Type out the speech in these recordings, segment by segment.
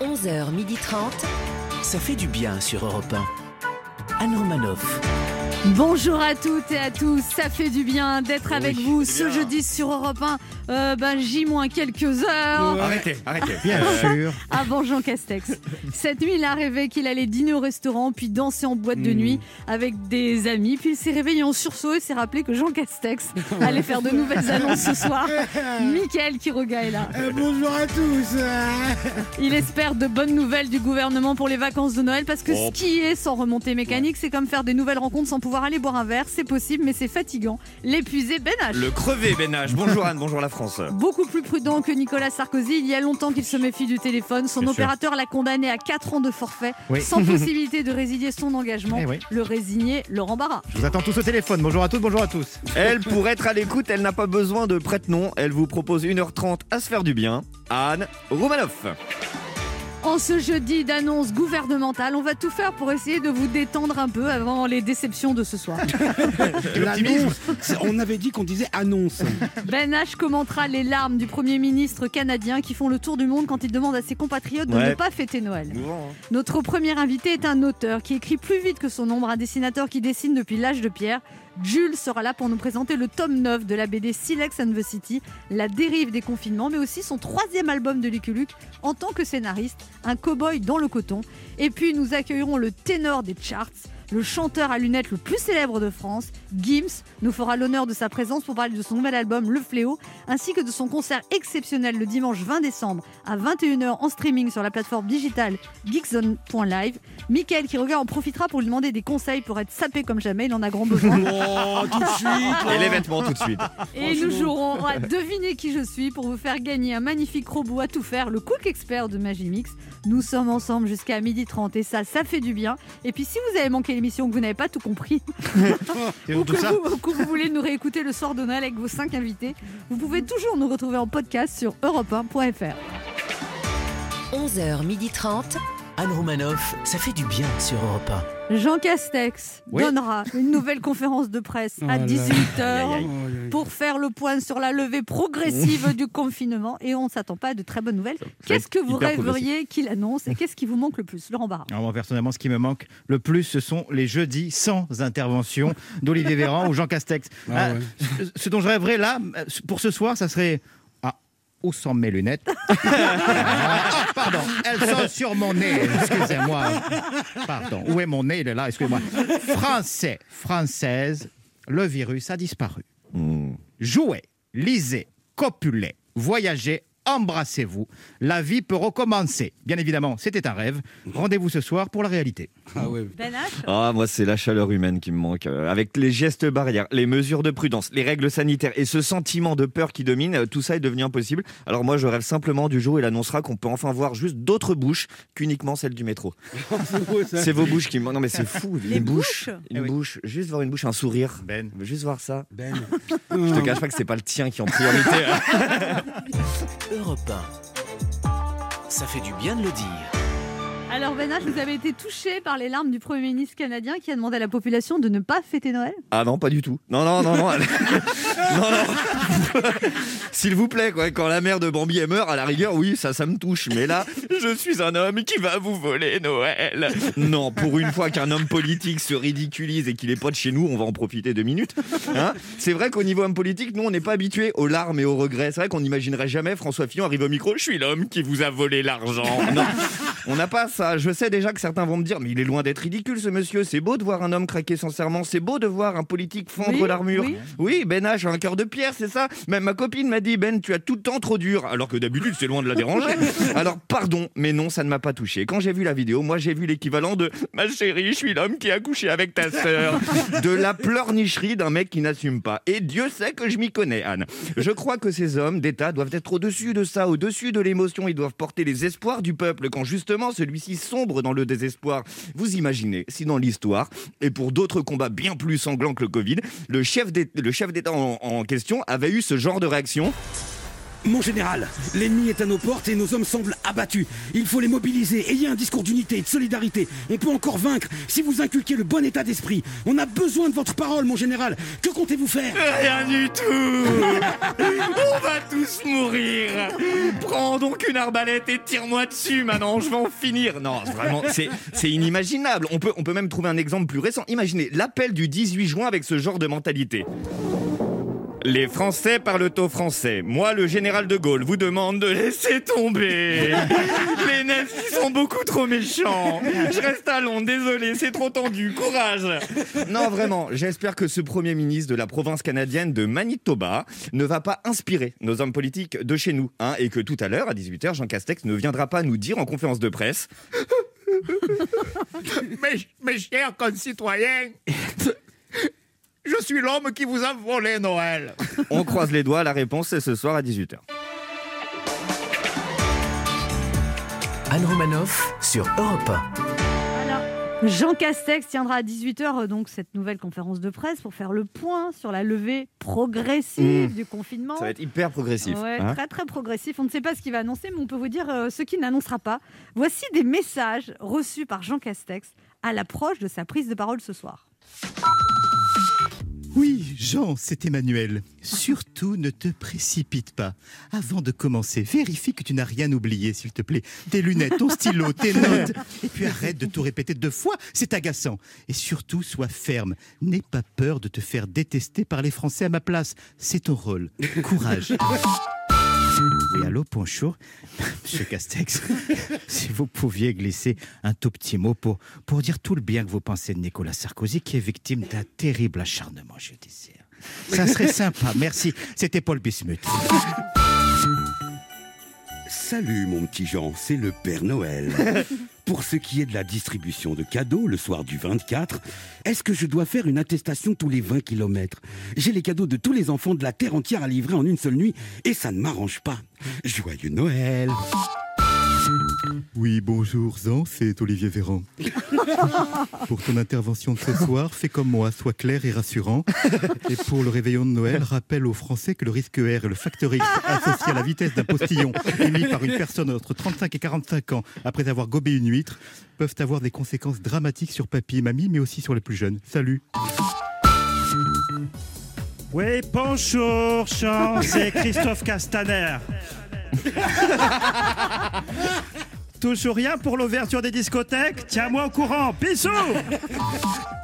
11h30. Ça fait du bien sur Europe 1. Anne Romanoff. Bonjour à toutes et à tous, ça fait du bien d'être avec vous ce jeudi sur Europe 1, euh, ben, J moins quelques heures Arrêtez, arrêtez. Bien sûr. avant Jean Castex. Cette nuit, il a rêvé qu'il allait dîner au restaurant, puis danser en boîte de nuit avec des amis, puis il s'est réveillé en sursaut et s'est rappelé que Jean Castex allait faire de nouvelles annonces ce soir. Mickaël Quiroga est là. Euh, bonjour à tous. Il espère de bonnes nouvelles du gouvernement pour les vacances de Noël parce que Oh. skier sans remontée mécanique, c'est comme faire des nouvelles rencontres sans pouvoir aller boire un verre. C'est possible, mais c'est fatigant. L'épuisé Ben H. Le crevé Bénage. Bonjour Anne, bonjour la France. Beaucoup plus prudent que Nicolas Sarkozy, il y a longtemps qu'il se méfie du téléphone. Son opérateur l'a condamné à 4 ans de forfait, Oui. sans possibilité de résilier son engagement. Eh oui. Le résigné Laurent Barra. Je vous attends tous au téléphone. Bonjour à toutes, bonjour à tous. Elle, pour être à l'écoute, elle n'a pas besoin de prête-nom. Elle vous propose 1h30 à se faire du bien. Anne Romanoff. En ce jeudi d'annonce gouvernementale, on va tout faire pour essayer de vous détendre un peu avant les déceptions de ce soir. L'annonce, on avait dit qu'on disait annonce. Ben H commentera les larmes du Premier ministre canadien qui font le tour du monde quand il demande à ses compatriotes de Ouais. ne pas fêter Noël. Hein. Notre premier invité est un auteur qui écrit plus vite que son ombre, un dessinateur qui dessine depuis l'âge de pierre. Jules sera là pour nous présenter le tome 9 de la BD Silex and the City, la dérive des confinements, mais aussi son troisième album de Lucky Luke en tant que scénariste, un cow-boy dans le coton. Et puis nous accueillerons le ténor des charts, le chanteur à lunettes le plus célèbre de France, Gims, nous fera l'honneur de sa présence pour parler de son nouvel album Le Fléau, ainsi que de son concert exceptionnel le dimanche 20 décembre à 21h en streaming sur la plateforme digitale geekzone.live. Michael qui regarde en profitera pour lui demander des conseils pour être sapé comme jamais, il en a grand besoin. Oh, tout de suite. Et les vêtements tout de suite. Et nous jouerons à deviner qui je suis pour vous faire gagner un magnifique robot à tout faire, le Cook Expert de Magimix. Nous sommes ensemble jusqu'à 12h30 et ça, ça fait du bien. Et puis si vous avez manqué l'émission, que vous n'avez pas tout compris, tout que ça. vous, que vous voulez nous réécouter le soir de Noël avec vos 5 invités, vous pouvez toujours nous retrouver en podcast sur europe1.fr. 11h30. Anne Romanoff. Ça fait du bien sur Europe Jean Castex Oui. donnera une nouvelle conférence de presse à là. 18h Aïe, aïe, pour faire le point sur la levée progressive du confinement. Et on ne s'attend pas à de très bonnes nouvelles. Qu'est-ce que vous rêveriez qu'il annonce et qu'est-ce qui vous manque le plus Laurent Barra. Alors moi, personnellement, ce qui me manque le plus, ce sont les jeudis sans intervention d'Olivier Véran ou Jean Castex. Ah Ah, ouais. ce- Ce dont je rêverais là, euh, pour ce soir, ça serait. Où sont mes lunettes Ah, Pardon, elles sont sur mon nez. Excusez-moi. Pardon, où est mon nez? Il est là, excusez-moi. Français, française, le virus a disparu. Hmm. Jouez, lisez, copulez, voyagez, embrassez-vous. La vie peut recommencer. Bien évidemment, c'était un rêve. Rendez-vous ce soir pour la réalité. Ah ouais. Ben Ah, moi, c'est la chaleur humaine qui me manque. Euh, avec les gestes barrières, les mesures de prudence, les règles sanitaires et ce sentiment de peur qui domine, euh, tout ça est devenu impossible. Alors moi, je rêve simplement du jour où il annoncera qu'on peut enfin voir juste d'autres bouches qu'uniquement celles du métro. C'est vos bouches qui me manquent. Non, mais c'est fou. Les une bouche. bouches Une Eh oui. bouche. Juste voir une bouche, un sourire. Ben. Juste voir ça. Ben. Je te cache pas que c'est pas le tien qui est en priorité. 1. Europe 1. Ça fait du bien de le dire. Alors Ben H, vous avez été touché par les larmes du Premier ministre canadien qui a demandé à la population de ne pas fêter Noël? Ah non, pas du tout. Non, non, non, non. non, non. S'il vous plaît, quoi. Quand la mère de Bambi elle meurt, à la rigueur, oui, ça, ça me touche. Mais là, je suis un homme qui va vous voler Noël. Non, pour une fois qu'un homme politique se ridiculise et qu'il est pas de chez nous, on va en profiter deux minutes. Hein c'est vrai qu'au niveau homme politique, nous, on n'est pas habitués aux larmes et aux regrets. C'est vrai qu'on n'imaginerait jamais François Fillon arrive au micro. Je suis l'homme qui vous a volé l'argent. Non, on n'a pas ça. Je sais déjà que certains vont me dire, mais il est loin d'être ridicule, ce monsieur. C'est beau de voir un homme craquer sincèrement. C'est beau de voir un politique fendre Oui, l'armure. oui. Oui, Ben H a un cœur de pierre, c'est ça? Même ma copine m'a dit, Ben, tu as tout le temps trop dur. Alors que d'habitude, c'est loin de la déranger. Alors, pardon, mais non, ça ne m'a pas touché. Quand j'ai vu la vidéo, moi, j'ai vu l'équivalent de Ma chérie, je suis l'homme qui a couché avec ta sœur. De la pleurnicherie d'un mec qui n'assume pas. Et Dieu sait que je m'y connais, Anne. Je crois que ces hommes d'État doivent être au-dessus de ça, au-dessus de l'émotion. Ils doivent porter les espoirs du peuple quand justement celui-ci sombre dans le désespoir. Vous imaginez si dans l'histoire, et pour d'autres combats bien plus sanglants que le Covid, le chef d'État d'État en, en question avait eu ce genre de réaction Mon général, l'ennemi est à nos portes et nos hommes semblent abattus. Il faut les mobiliser. Ayez un discours d'unité et de solidarité. On peut encore vaincre si vous inculquez le bon état d'esprit. On a besoin de votre parole, mon général. Que comptez-vous faire? Rien du tout On va tous mourir Prends donc une arbalète et tire-moi dessus maintenant, je vais en finir Non, vraiment, c'est, c'est inimaginable. On peut, on peut même trouver un exemple plus récent. Imaginez l'appel du 18 juin avec ce genre de mentalité. Les Français parlent au français. Moi, le général de Gaulle, vous demande de laisser tomber. Les nazis sont beaucoup trop méchants. Je reste à Londres, désolé, c'est trop tendu. Courage. Non, vraiment, j'espère que ce Premier ministre de la province canadienne de Manitoba ne va pas inspirer nos hommes politiques de chez nous. hein, et que tout à l'heure, à 18h, Jean Castex ne viendra pas nous dire en conférence de presse Mes, mes chers concitoyens, je suis l'homme qui vous a volé Noël. On croise les doigts, la réponse c'est ce soir à 18h. Anne Romanoff sur Europe 1. Alors, Jean Castex tiendra à 18h donc cette nouvelle conférence de presse pour faire le point sur la levée progressive Mmh. du confinement. Ça va être hyper progressif. Ouais, hein. très très progressif. On ne sait pas ce qu'il va annoncer, mais on peut vous dire euh, ce qu'il n'annoncera pas. Voici des messages reçus par Jean Castex à l'approche de sa prise de parole ce soir. Oui, Jean, c'est Emmanuel. Surtout ne te précipite pas. Avant de commencer, vérifie que tu n'as rien oublié, s'il te plaît. Tes lunettes, ton stylo, tes notes. Et puis arrête de tout répéter deux fois, c'est agaçant. Et surtout, sois ferme. N'aie pas peur de te faire détester par les Français à ma place. C'est ton rôle. Courage. Oui, allô, bonjour. Monsieur Castex, si vous pouviez glisser un tout petit mot pour, pour dire tout le bien que vous pensez de Nicolas Sarkozy, qui est victime d'un terrible acharnement judiciaire. Ça serait sympa, merci. C'était Paul Bismuth. Salut mon petit Jean, c'est le Père Noël. Pour ce qui est de la distribution de cadeaux le soir du 24, est-ce que je dois faire une attestation tous les 20 km J'ai les cadeaux de tous les enfants de la Terre entière à livrer en une seule nuit et ça ne m'arrange pas. Joyeux Noël Oui, bonjour, Zan, c'est Olivier Véran. pour ton intervention de ce soir, fais comme moi, sois clair et rassurant. Et pour le réveillon de Noël, rappelle aux Français que le risque R et le facteur X associé à la vitesse d'un postillon émis par une personne entre 35 et 45 ans après avoir gobé une huître peuvent avoir des conséquences dramatiques sur papy et mamie, mais aussi sur les plus jeunes. Salut Oui, bonjour, Jean, c'est Christophe Castaner. Toujours rien pour l'ouverture des discothèques. Tiens-moi au courant, bisous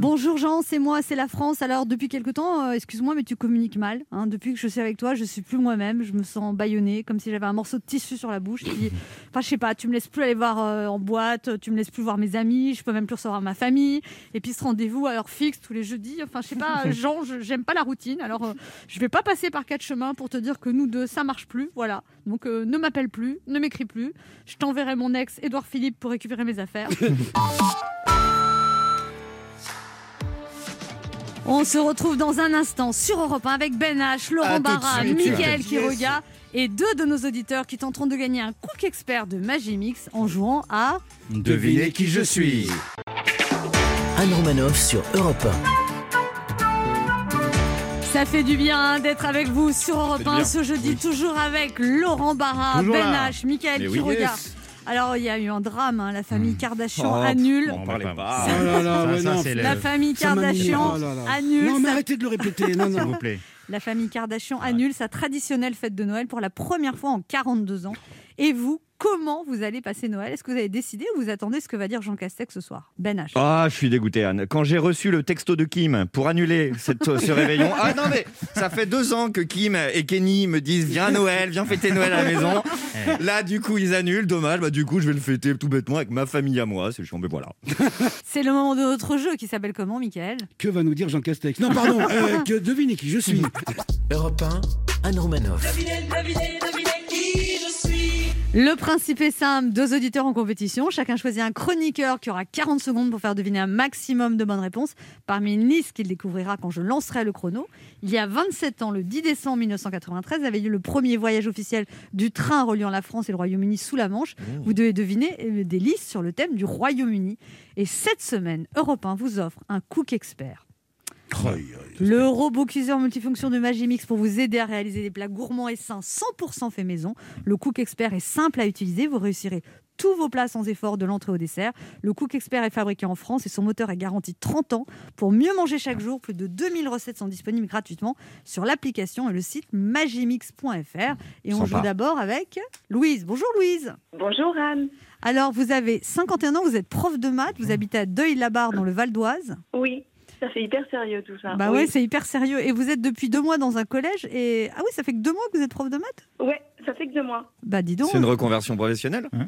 Bonjour Jean, c'est moi, c'est la France. Alors depuis quelque temps, euh, excuse-moi, mais tu communiques mal. hein. Depuis que je suis avec toi, je suis plus moi-même. Je me sens bâillonnée, comme si j'avais un morceau de tissu sur la bouche. Puis, enfin, je sais pas, tu me laisses plus aller voir euh, en boîte, tu me laisses plus voir mes amis, je peux même plus recevoir ma famille. Et puis ce rendez-vous à heure fixe tous les jeudis. Enfin, je sais pas, Jean, je- j'aime pas la routine. Alors, euh, je vais pas passer par quatre chemins pour te dire que nous deux, ça marche plus. Voilà. Donc, euh, ne m'appelle plus, ne m'écris plus. Je t'enverrai mon ex Édouard Philippe pour récupérer mes affaires. On se retrouve dans un instant sur Europe 1 avec Ben H, Laurent Barra. Mickaël Quiroga et deux de nos auditeurs qui tenteront de gagner un Cook Expert de Magimix en jouant à Devinez qui je suis. Anne Romanoff sur Europe Ça fait du bien hein, d'être avec vous sur Europe 1 ce jeudi, toujours avec Laurent Barra, Toujours Ben là. H, oui, Quiroga. yes. Alors, il y a eu un drame, hein, la famille Kardashian Oh, annule. On parlait pas. Oh là là, Ça, ouais, ça, non. c'est le- La famille Kardashian oh là là. annule. Non mais sa- arrêtez de le répéter, non, S'il non. vous plaît. La famille Kardashian annule sa traditionnelle fête de Noël pour la première fois en 42 ans. Et vous, comment vous allez passer Noël? Est-ce que vous avez décidé ou vous attendez ce que va dire Jean Castex ce soir? Ben H. Ah, je suis dégoûté, Anne. Quand j'ai reçu le texto de Kim pour annuler cette, ce réveillon, ah non mais ça fait deux ans que Kim et Kenny me disent viens Noël, viens fêter Noël à la maison. Là, du coup, ils annulent. Dommage. Bah du coup, je vais le fêter tout bêtement avec ma famille à moi. C'est chiant, mais voilà. C'est le moment de notre jeu qui s'appelle comment, Michael? Que va nous dire Jean Castex? Non, pardon, euh, que devinez qui je suis? Europe 1, Anne Romanoff. Le principe est simple, deux auditeurs en compétition. Chacun choisit un chroniqueur qui aura 40 secondes pour faire deviner un maximum de bonnes réponses parmi une liste qu'il découvrira quand je lancerai le chrono. Il y a 27 ans, le 10 décembre 1993, avait eu le premier voyage officiel du train reliant la France et le Royaume-Uni sous la Manche. Vous devez deviner euh, des listes sur le thème du Royaume-Uni. Et cette semaine, Europe 1 vous offre un Cook Expert. Le robot cuiseur multifonction de Magimix pour vous aider à réaliser des plats gourmands et sains 100% fait maison. Le Cook Expert est simple à utiliser. Vous réussirez tous vos plats sans effort de l'entrée au dessert. Le Cook Expert est fabriqué en France et son moteur est garanti 30 ans. Pour mieux manger chaque jour, plus de 2000 recettes sont disponibles gratuitement sur l'application et le site magimix.fr. Et on Sympa. joue d'abord avec Louise. Bonjour Louise. Bonjour Anne. Alors, vous avez 51 ans, vous êtes prof de maths, vous habitez à Deuil-la-Barre dans le Val d'Oise. Oui, ça fait hyper sérieux tout ça. Bah oui. ouais, c'est hyper sérieux. Et vous êtes depuis deux mois dans un collège et... Ah oui, ça fait que deux mois que vous êtes prof de maths? Ouais, ça fait que deux mois. Bah dis donc, C'est une reconversion professionnelle?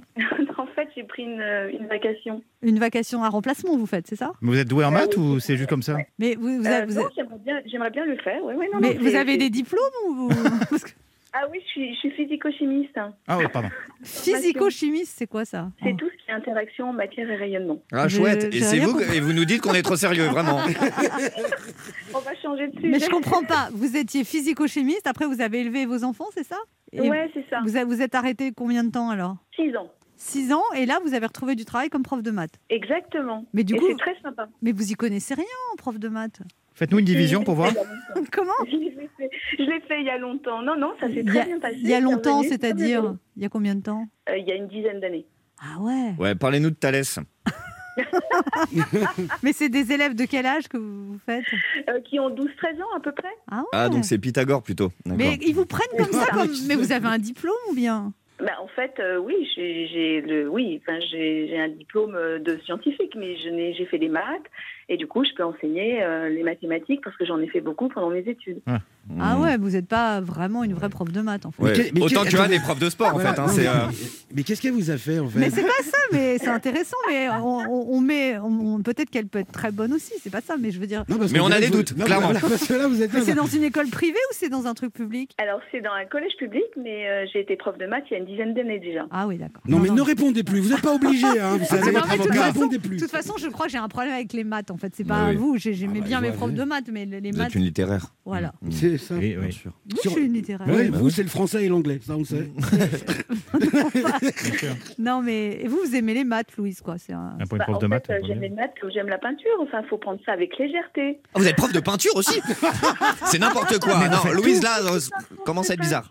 En fait, j'ai pris une, euh, une vacation. une vacation à remplacement vous faites, c'est ça? Vous êtes doué en maths ou c'est juste comme ça? Mais vous, vous Euh, vous j'aimerais bien, j'aimerais bien le faire. Ouais, ouais, non, mais non, vous avez des diplômes ou vous... Parce que Ah oui, je suis, je suis physico-chimiste. Ah oui, pardon. Physico-chimiste, c'est quoi ça C'est tout ce qui est interaction, matière et rayonnement. Ah, Je- chouette. Et c'est vous, compris. et vous nous dites qu'on est trop sérieux, vraiment. On va changer de sujet. Mais je comprends pas. Vous étiez physico-chimiste, après vous avez élevé vos enfants, c'est ça Et Ouais, c'est ça. vous, a- vous êtes arrêté combien de temps alors Six ans. Six ans, et là vous avez retrouvé du travail comme prof de maths. Exactement. Mais du et coup- c'est très sympa. Mais vous y connaissez rien en prof de maths. Faites-nous une division pour voir. Comment fait, je l'ai fait il y a longtemps. Non, non, ça s'est très a, bien passé. il y a longtemps, c'est-à-dire c'est il y a combien de temps? Euh, Il y a une dizaine d'années. Ah ouais. Ouais, parlez-nous de Thalès. Mais c'est des élèves de quel âge que vous faites? Euh, qui ont 12-13 ans à peu près. Ah ouais. Ah, donc c'est Pythagore plutôt. Mais ils vous prennent comme ça, comme... mais vous avez un diplôme ou bien? Bah, en fait, euh, oui, j'ai le, oui, enfin, j'ai j'ai un diplôme de scientifique, mais je n'ai, j'ai fait des maths et du coup, je peux enseigner euh, les mathématiques parce que j'en ai fait beaucoup pendant mes études. Ah Hmm. ouais, vous n'êtes pas vraiment une vraie prof de maths en fait. Ouais. Mais que- mais Autant que- que Anne est prof de sport, en Voilà, fait. hein, non, c'est, mais- euh, Mais qu'est-ce qu'elle vous a fait en fait? Mais c'est pas ça, mais c'est intéressant. Mais on, on- on met, on- peut-être qu'elle peut être très bonne aussi. C'est pas ça, mais je veux dire. Non, parce Mais qu'on on a des vous- doutes, non, clairement. voilà, parce que là, vous êtes Mais là, c'est dans une école privée ou c'est dans un truc public? Alors, c'est dans un collège public, mais euh, j'ai été prof de maths il y a une dizaine d'années déjà. Ah oui, d'accord. Non, mais ne répondez plus, vous n'êtes pas obligé, hein, vous savez, Non, mais de toute ne façon- répondez De plus. toute façon, je crois que j'ai un problème avec les maths. En fait, c'est pas Oui, oui. vous. J'ai- J'aimais Ah bah, bien mes profs de maths, mais les maths, êtes une littéraire. voilà. C'est ça. Oui, oui. Bien sûr. Oui, Sur- je suis une littéraire. Ouais, bah vous, oui. c'est le français et l'anglais, ça on sait. Bien sûr. Non, mais et vous, vous aimez les maths, Louise, quoi. C'est un... Un point de Bah, prof de fait, maths. j'aime les maths comme j'aime la peinture. Enfin, faut prendre ça avec légèreté. Ah, vous êtes prof de peinture aussi? C'est n'importe quoi. Non, Louise, là, euh, commence à être bizarre?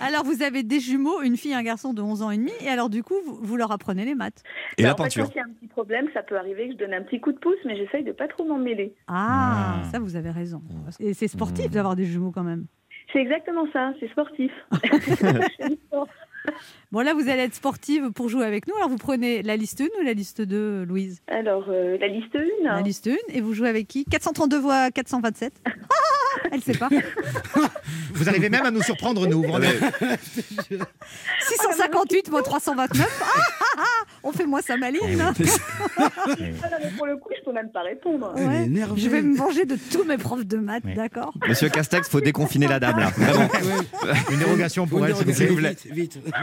Alors, vous avez des jumeaux, une fille et un garçon de 11 ans et demi, et alors du coup, vous, vous leur apprenez les maths. Et Bah, la en fait, peinture quand il y a un petit problème, ça peut arriver que je donne un petit coup de pouce, mais j'essaye de pas trop m'en mêler. Ah, Ah. ça, vous avez raison. Et c'est sportif d'avoir des jumeaux quand même. C'est exactement ça, c'est sportif. Bon, là, vous allez être sportive pour jouer avec nous. Alors, vous prenez la liste 1 ou la liste 2, Louise? Alors, euh, la liste 1. La liste 1. Et vous jouez avec qui? 432 voix 427. Elle sait pas. Vous arrivez même à nous surprendre, nous. vous vous rendez- Ouais. 658 voix 329. Ah, ah, ah On fait moins sa maline. hein. Ah non, mais pour le coup, je peux même pas répondre. Elle est Ouais. énervée. Je vais me venger de tous mes profs de maths, Ouais. d'accord Monsieur Castex, faut déconfiner la dame, là. Vraiment. Une dérogation pour elle, s'il vous plaît. Vite, vite.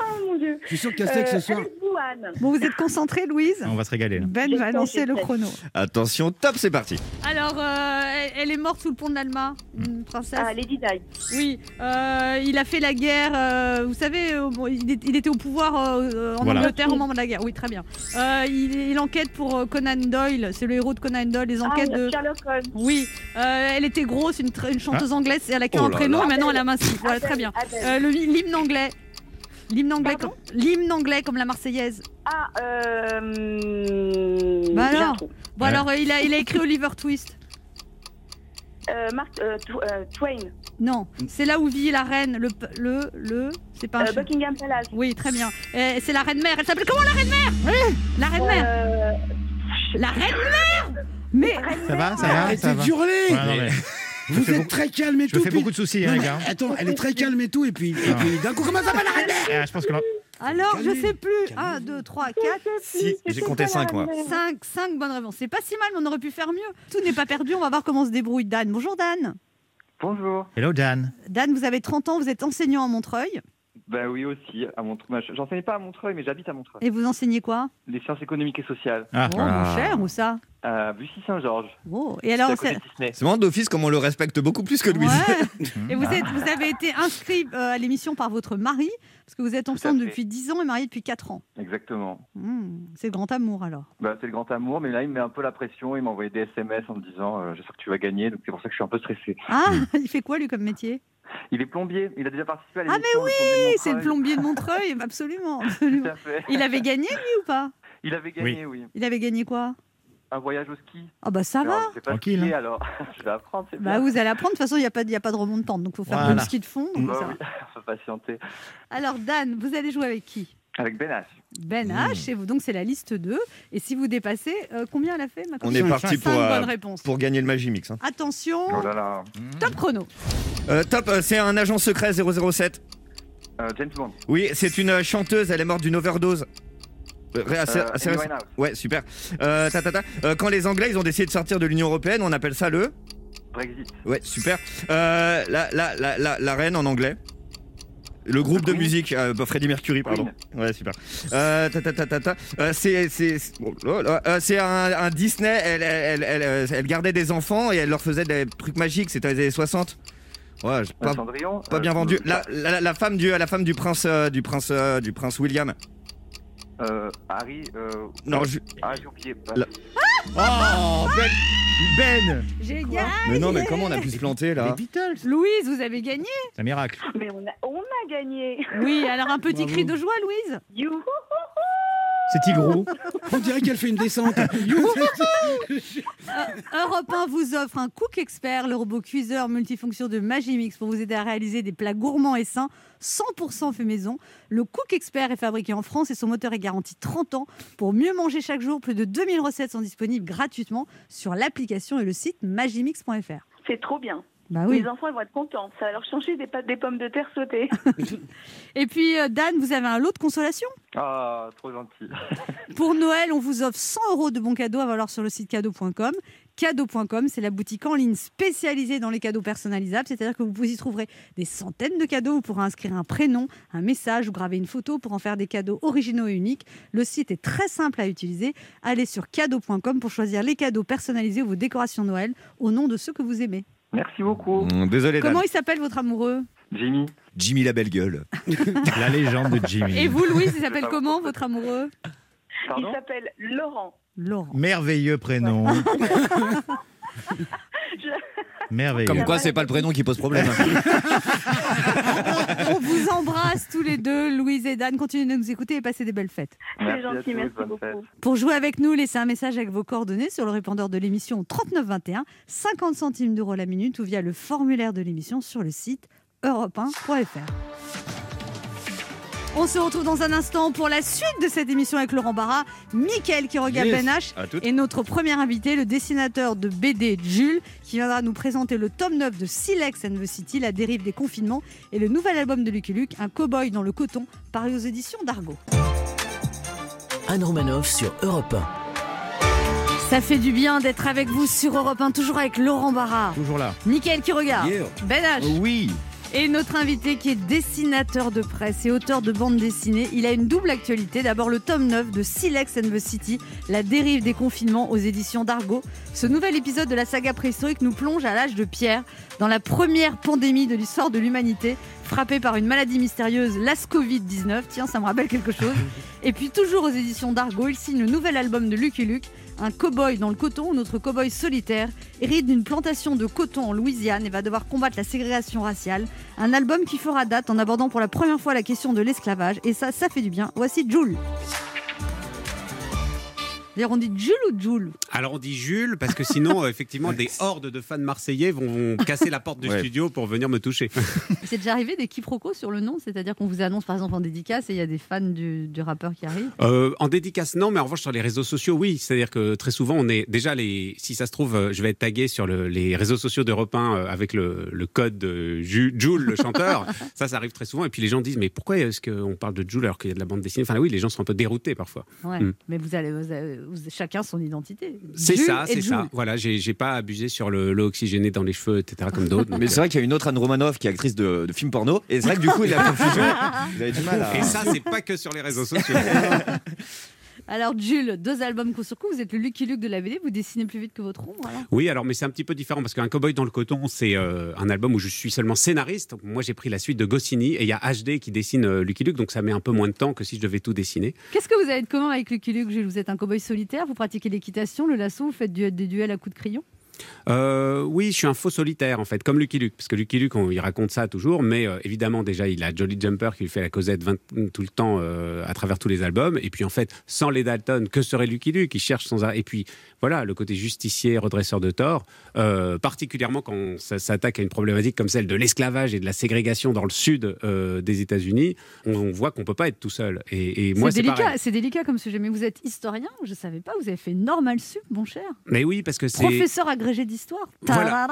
Oh mon dieu. Je suis sûr que Castex ce Euh, soir. vous, Anne. Bon, vous êtes concentrés, Louise On va se régaler. là. Ben va lancer le chrono. Attention, top, c'est parti. Alors, euh, elle- elle est morte sous le pont de l'Alma, une princesse. Ah, Lady Di. Oui, euh, il a fait la guerre. euh, vous savez, euh, bon, il, est- il était au pouvoir euh, en Voilà. Angleterre au moment de la guerre. Oui, très bien. Euh, il, il enquête pour Conan Doyle. C'est le héros de Conan Doyle. Les enquêtes ah, de. Sherlock Holmes. Oui, euh, elle était grosse, une, chanteuse anglaise. Elle a qu'un Oh prénom et maintenant elle a minci. Voilà, très bien. Euh, L'hymne anglais. L'hymne anglais, comme, l'hymne anglais comme la Marseillaise. Ah, euh. Bah j'ai un alors. Bon, Ouais. alors, euh, il, a, il a écrit Oliver Twist. Euh, Mark euh, Tw- euh, Twain. Non, c'est là où vit la reine. Le. Le. le c'est pas un Euh, chien. Buckingham Palace. Oui, très bien. C'est la reine mère. Elle s'appelle comment la reine mère? La reine mère. Euh, La reine mère Mais Ça va, ça va, Arrêtez ça va. Ouais, non, mais Vous fais êtes beaucoup- très calme et Je tout. me fais puis- beaucoup de soucis, Non, hein, les mais gars. Attends, elle est très calme et tout, et puis, et Ah. puis d'un coup, comment ça va la reine Ah, je pense que là- alors, je sais plus. calmez. 1, 2, 3, 4, Si, j'ai compté 5, moi. 5, 5 bonnes réponses. C'est pas si mal, mais on aurait pu faire mieux. Tout n'est pas perdu. On va voir comment se débrouille Dan. Bonjour Dan. Bonjour. Hello, Dan. Dan, vous avez 30 ans, vous êtes enseignant à Montreuil. Ben oui aussi, à Montreuil. Ben, J'enseigne pas à Montreuil, mais j'habite à Montreuil. Et vous enseignez quoi? Les sciences économiques et sociales. Ah. Oh, mon cher, où ça? À Bussy-Saint-Georges. Oh. Et alors, C'est vraiment d'office comme on le respecte beaucoup plus que Louise. Ouais. Et vous, êtes, vous avez été inscrit euh, à l'émission par votre mari, parce que vous êtes ensemble depuis 10 ans et mariés depuis 4 ans. Exactement. Hmm, c'est le grand amour alors. Bah, c'est le grand amour, mais là, il me met un peu la pression. Il m'a envoyé des SMS en me disant euh, J'espère que tu vas gagner. Donc, c'est pour ça que je suis un peu stressé. Ah, il fait quoi lui comme métier? Il est plombier. Il a déjà participé à Ah, mais oui, c'est le plombier de Montreuil, absolument. absolument. Tout à fait. Il avait gagné lui ou pas? Il avait gagné, oui. Il avait gagné quoi? Un voyage au ski. Ah bah ça Alors, va. pas Tranquille, skier, hein. alors je vais apprendre. Bah bien. vous allez apprendre, de toute façon il n'y a, pas de- il y a pas de remontante, donc il faut faire Voilà. le ski de fond. donc Bah ça oui, va. faut patienter. Alors Dan, vous allez jouer avec qui? Avec Ben H. Ben H, et vous, donc c'est la liste 2. Et si vous dépassez, euh, combien elle a fait ma On est parti pour, euh, pour gagner le Magimix. hein. Attention, Oh là là. top chrono. Euh, top, c'est un agent secret 007. Euh, James Bond. Oui, c'est une chanteuse, elle est morte d'une overdose. Euh, assez- Euh, assez. Ouais, super. Euh, ta, ta, ta. Euh, quand les Anglais ils ont décidé de sortir de l'Union Européenne, on appelle ça le. Brexit. Ouais, super. Euh, la, la, la, la, la reine en anglais. Le groupe de Queen. musique, euh, bah, Freddie Mercury, pardon. Ouais, super. Euh, ta, ta, ta, ta, ta. Euh, c'est. Euh, un, un Disney. Elle, elle, elle, elle, elle gardait des enfants et elle leur faisait des trucs magiques. C'était les années 60. Ouais, Euh, pas, pas euh, bien vendu. La, euh, la, la femme du, la femme du prince, euh, du prince, euh, du prince William. Euh, Harry. Euh, Non, je- Ah, j'ai oublié. Bah, La- Oh, Ben, Ben J'ai gagné. Mais non, mais comment on a pu se planter Les là Beatles Louise, vous avez gagné C'est un miracle. Mais on a, on a gagné. Oui, alors un petit Bravo. cri de joie, Louise. Youhou C'est Tigrou. On dirait qu'elle fait une descente. Europe 1 vous offre un Cook Expert, le robot cuiseur multifonction de Magimix pour vous aider à réaliser des plats gourmands et sains 100% fait maison. Le Cook Expert est fabriqué en France et son moteur est garanti 30 ans. Pour mieux manger chaque jour, plus de 2000 recettes sont disponibles gratuitement sur l'application et le site magimix.fr. C'est trop bien. Bah oui. Les enfants ils vont être contents. Ça va leur changer des pâtes des pommes de terre sautées. Et puis euh, Dan, vous avez un lot de consolation Ah, trop gentil. Pour Noël, on vous offre 100 euros de bons cadeaux à valoir sur le site cadeau.com. Cadeau.com, c'est la boutique en ligne spécialisée dans les cadeaux personnalisables, c'est-à-dire que vous y trouverez des centaines de cadeaux. Vous pourrez inscrire un prénom, un message ou graver une photo pour en faire des cadeaux originaux et uniques. Le site est très simple à utiliser. Allez sur cadeau.com pour choisir les cadeaux personnalisés ou vos décorations Noël au nom de ceux que vous aimez. Merci beaucoup. Mmh, Désolé, Dan. Comment il s'appelle votre amoureux? Jimmy. Jimmy la belle gueule. La légende de Jimmy. Et vous, Louise, il s'appelle comment votre amoureux? Pardon? Il s'appelle Laurent. Laurent. Merveilleux prénom. Merveilleux. Comme quoi, c'est pas le prénom qui pose problème. On vous embrasse tous les deux, Louise et Dan. Continuez de nous écouter et passez des belles fêtes. C'est gentil, merci beaucoup. fête. Pour jouer avec nous, laissez un message avec vos coordonnées sur le répondeur de l'émission 3921, 50 centimes d'euros la minute ou via le formulaire de l'émission sur le site europe1.fr. On se retrouve dans un instant pour la suite de cette émission avec Laurent Barra, Mickaël qui regarde Yes. Ben et notre premier invité, le dessinateur de BD Jules, qui viendra nous présenter le tome 9 de Silex and the City, la dérive des confinements, et le nouvel album de Lucky Luke, Un cow-boy dans le coton, paru aux éditions d'Argo. Anne Romanoff sur Europe Ça fait du bien d'être avec vous sur Europe 1, toujours avec Laurent Barra, Toujours là. Mickaël qui regarde, Yeah. Ben H, Oui. Et notre invité qui est dessinateur de presse et auteur de bande dessinée. Il a une double actualité. D'abord le tome 9 de Silex and the City, la dérive des confinements aux éditions d'Argo. Ce nouvel épisode de la saga préhistorique nous plonge à l'âge de pierre, dans la première pandémie de l'histoire de l'humanité, frappée par une maladie mystérieuse, l'AS-Covid-19. Tiens, ça me rappelle quelque chose. Et puis toujours aux éditions d'Argo, il signe le nouvel album de Lucky Luke, un cow-boy dans le coton, notre cow-boy solitaire hérite d'une plantation de coton en Louisiane et va devoir combattre la ségrégation raciale. Un album qui fera date en abordant pour la première fois la question de l'esclavage. Et ça, ça fait du bien. Voici Jules. D'ailleurs, on dit Jules ou Jules Alors on dit Jules parce que sinon euh, effectivement des hordes de fans marseillais vont, vont casser la porte du Ouais. studio pour venir me toucher. C'est déjà arrivé des quiproquos sur le nom C'est-à-dire qu'on vous annonce par exemple en dédicace et il y a des fans du, du rappeur qui arrivent Euh, en dédicace non, mais en revanche sur les réseaux sociaux oui, c'est-à-dire que très souvent on est déjà les si ça se trouve euh, je vais être tagué sur le- les réseaux sociaux d'Europe 1 euh, avec le, le code de Ju- Jules le chanteur. ça ça arrive très souvent et puis les gens disent mais pourquoi est-ce qu'on parle de Jules alors qu'il y a de la bande dessinée? Enfin oui, les gens sont un peu déroutés parfois. Ouais, Mm. mais vous allez, vous allez- vous- chacun son identité. C'est ça, c'est ça. Voilà, j'ai pas abusé sur le, l'eau oxygénée dans les cheveux, etc. comme d'autres. Mais c'est vrai qu'il y a une autre Anne Romanoff qui est actrice de, de films porno. Et c'est vrai que du coup, il y a la confusion. Vous avez du mal à. Et ça, c'est pas que sur les réseaux sociaux. Alors, Jules, deux albums coup sur coup, vous êtes le Lucky Luke de la BD, vous dessinez plus vite que votre ombre. Oui, alors, mais c'est un petit peu différent parce qu'un Cowboy dans le coton, c'est euh, un album où je suis seulement scénariste. Donc, moi, j'ai pris la suite de Goscinny et il y a HD qui dessine euh, Lucky Luke, donc ça met un peu moins de temps que si je devais tout dessiner. Qu'est-ce que vous avez de commun avec Lucky Luke, Jules? Vous êtes un cowboy solitaire, vous pratiquez l'équitation, le lasso, vous faites du- des duels à coups de crayon? Euh, oui, je suis un faux solitaire en fait, comme Lucky Luke, parce que Lucky Luke, on, il raconte ça toujours, mais euh, évidemment déjà il a Jolly Jumper qui lui fait la causette 20 tout le temps euh, à travers tous les albums, et puis en fait sans les Dalton, que serait Lucky Luke? Il cherche sans arrêt, et puis voilà le côté justicier, redresseur de tort, particulièrement quand s- s'attaque à une problématique comme celle de l'esclavage et de la ségrégation dans le sud des États-Unis, on, on voit qu'on peut pas être tout seul. Et, et moi C'est délicat, c'est délicat comme sujet, mais vous êtes historien, je ne savais pas, vous avez fait normal sup, mon cher. Mais oui, parce que c'est Professeur agrégé d'histoire. Voilà.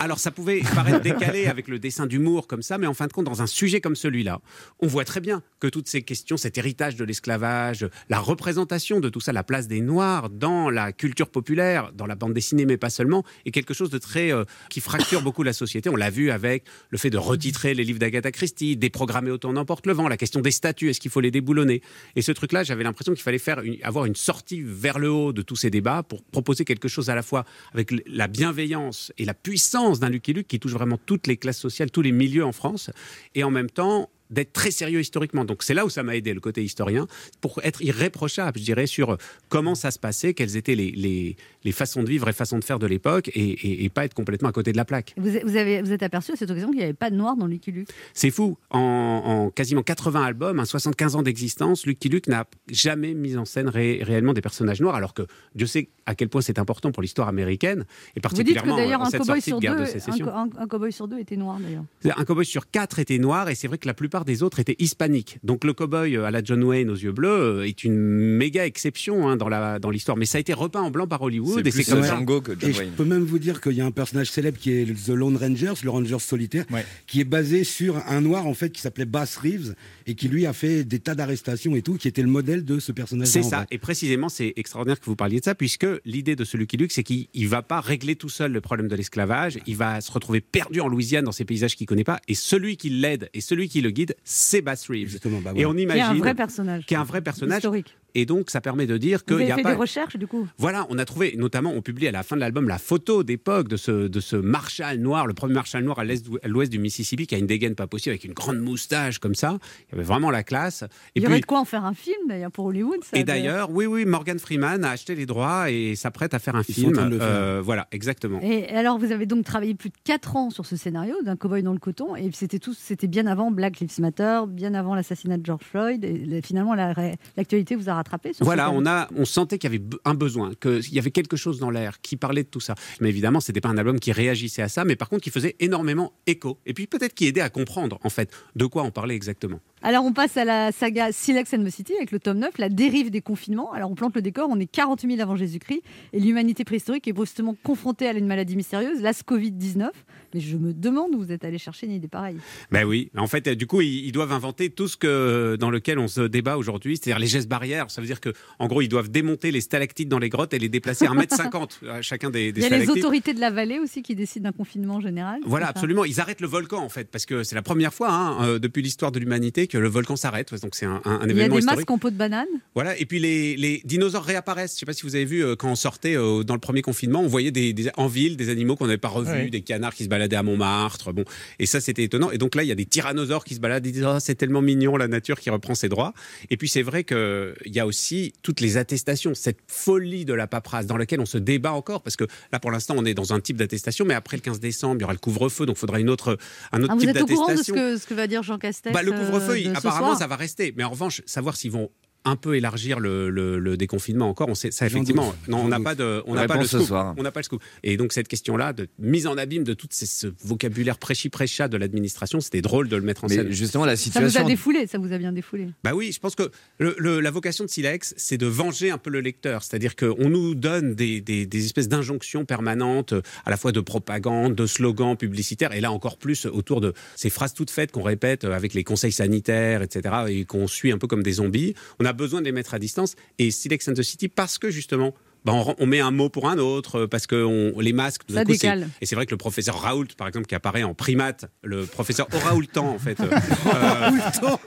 Alors ça pouvait paraître décalé avec le dessin d'humour comme ça, mais en fin de compte, dans un sujet comme celui-là, on voit très bien que toutes ces questions, cet héritage de l'esclavage, la représentation de tout ça, la place des Noirs dans la culture populaire, dans la bande dessinée, mais pas seulement, est quelque chose de très euh, qui fracture beaucoup la société. On l'a vu avec le fait de retitrer les livres d'Agatha Christie, déprogrammer autant n'emporte le vent, la question des statuts, est-ce qu'il faut les déboulonner? Et ce truc-là, j'avais l'impression qu'il fallait faire une- avoir une sortie vers le haut de tous ces débats pour proposer quelque chose à la fois avec la bienveillance et la puissance d'un Lucky Luke qui touche vraiment toutes les classes sociales, tous les milieux en France, et en même temps d'être très sérieux historiquement. Donc c'est là où ça m'a aidé, le côté historien, pour être irréprochable, je dirais, sur comment ça se passait, quelles étaient les, les, les façons de vivre et façons de faire de l'époque, et, et- et pas être complètement à côté de la plaque. Vous, vous avez, vous êtes aperçu à cette occasion qu'il n'y avait pas de noir dans Lucky Luke? C'est fou. En, en quasiment 80 albums, un 75 ans d'existence, Lucky Luke n'a jamais mis en scène ré- réellement des personnages noirs, alors que Dieu sait à quel point c'est important pour l'histoire américaine, et Vous dites que particulièrement d'ailleurs en un cette sortie sur de guerre deux, de un, sécession. co- un- un cowboy sur deux était noir d'ailleurs. Un cowboy sur quatre était noir et c'est vrai que la plupart des autres étaient hispaniques. Donc le cowboy euh, à la John Wayne aux yeux bleus euh, est une méga exception hein, dans la dans l'histoire. Mais ça a été repeint en blanc par Hollywood et c'est comme ça. Et je peux même vous dire qu'il y a un personnage célèbre qui est The Lone Rangers, le Ranger solitaire, qui est basé sur un noir en fait qui s'appelait Bass Reeves et qui lui a fait des tas d'arrestations et tout, qui était le modèle de ce personnage. C'est ça. Et précisément, c'est extraordinaire que vous parliez de ça, puisque l'idée de ce Lucky Luke, c'est qu'il ne va pas régler tout seul le problème de l'esclavage. Il va se retrouver perdu en Louisiane dans ces paysages qu'il ne connaît pas. Et celui qui l'aide et celui qui le guide, c'est Bass Reeves. bah Et on Qui est imagine. un vrai personnage. Qui est un vrai personnage. Historique. Et donc, ça permet de dire Vous qu'il avez n'y a fait pas. des recherches du coup? Voilà, on a trouvé, notamment, on publie à la fin de l'album la photo d'époque de ce, de ce Marshal noir, le premier Marshal noir à l'ouest du Mississippi, qui a une dégaine pas possible, avec une grande moustache comme ça. Il y avait vraiment la classe. Et Il y aurait puis, de quoi en faire un film d'ailleurs pour Hollywood. ça, et d'ailleurs, oui, oui, Morgan Freeman a acheté les droits et s'apprête à faire un Ils sont film. en train de le faire. Euh, voilà, exactement. Et alors, vous avez donc travaillé plus de 4 ans sur ce scénario d'un cowboy dans le coton, et c'était tout, c'était bien avant Black Lives Matter, bien avant l'assassinat de George Floyd. Et finalement, la l'actualité vous a Voilà, ce on, a, on sentait qu'il y avait un besoin, qu'il y avait quelque chose dans l'air qui parlait de tout ça. Mais évidemment, c'était pas un album qui réagissait à ça, mais par contre qui faisait énormément écho. Et puis peut-être qui aidait à comprendre, en fait, de quoi on parlait exactement. Alors, on passe à la saga Silex and the City avec le tome 9, la dérive des confinements. Alors, on plante le décor, on est 40 000 avant Jésus-Christ, et l'humanité préhistorique est brusquement confrontée à une maladie mystérieuse, la Covid-19. Mais je me demande où vous êtes allé chercher une idée pareille. Ben oui, en fait, euh, du coup, ils, ils doivent inventer tout ce que dans lequel on se débat aujourd'hui, c'est-à-dire les gestes barrières. Ça veut dire que, en gros, ils doivent démonter les stalactites dans les grottes et les déplacer à 1m50 à chacun des, des Il y a les autorités de la vallée aussi qui décident d'un confinement général. Voilà, absolument. Ils arrêtent le volcan, en fait, parce que c'est la première fois hein, euh, depuis l'histoire de l'humanité que le volcan s'arrête. Donc c'est un, un- un Il y a événement des historique. masques en peau de banane? Voilà, et puis les, les dinosaures réapparaissent. Je ne sais pas si vous avez vu euh, quand on sortait euh, dans le premier confinement, on voyait des, des- en ville des animaux qu'on n'avait pas revus, Ouais. des canards qui se baladaient à Montmartre. Bon, et ça c'était étonnant. Et donc là, il y a des tyrannosaures qui se baladent. Ils disent oh, c'est tellement mignon la nature qui reprend ses droits. Et puis c'est vrai que il y a aussi toutes les attestations, cette folie de la paperasse dans laquelle on se débat encore parce que là pour l'instant on est dans un type d'attestation, mais après le 15 décembre il y aura le couvre-feu, donc il faudra une autre un autre Ah, vous type êtes au courant de ce d'attestation. que, ce que va dire Jean Castex Bah, le couvre-feu, euh, apparemment, ça va rester. Mais en revanche, savoir s'ils vont un peu élargir le, le- le déconfinement encore, on sait ça effectivement. Non, on n'a pas de, on n'a pas le Réponse ce scoop. soir. On n'a pas le scoop. Et donc cette question-là de mise en abîme de tout ce vocabulaire prêchi-prêcha de l'administration, c'était drôle de le mettre en Mais scène. justement, la Ça vous a situation. défoulé, ça vous a bien défoulé. Bah oui, je pense que le- le- la vocation de Silex, c'est de venger un peu le lecteur. C'est-à-dire qu'on nous donne des, des- des espèces d'injonctions permanentes, euh, à la fois de propagande, de slogans publicitaires, et là encore plus autour de ces phrases toutes faites qu'on répète euh, avec les conseils sanitaires, etc., et qu'on suit un peu comme des zombies. On a besoin de les mettre à distance. Et Silex and the City, parce que justement, bah, on, on met un mot pour un autre, parce que on, les masques, tout Ça coup, décale. Et c'est vrai que le professeur Raoult, par exemple, qui apparaît en primate, le professeur Oraoultan, en fait, euh, euh,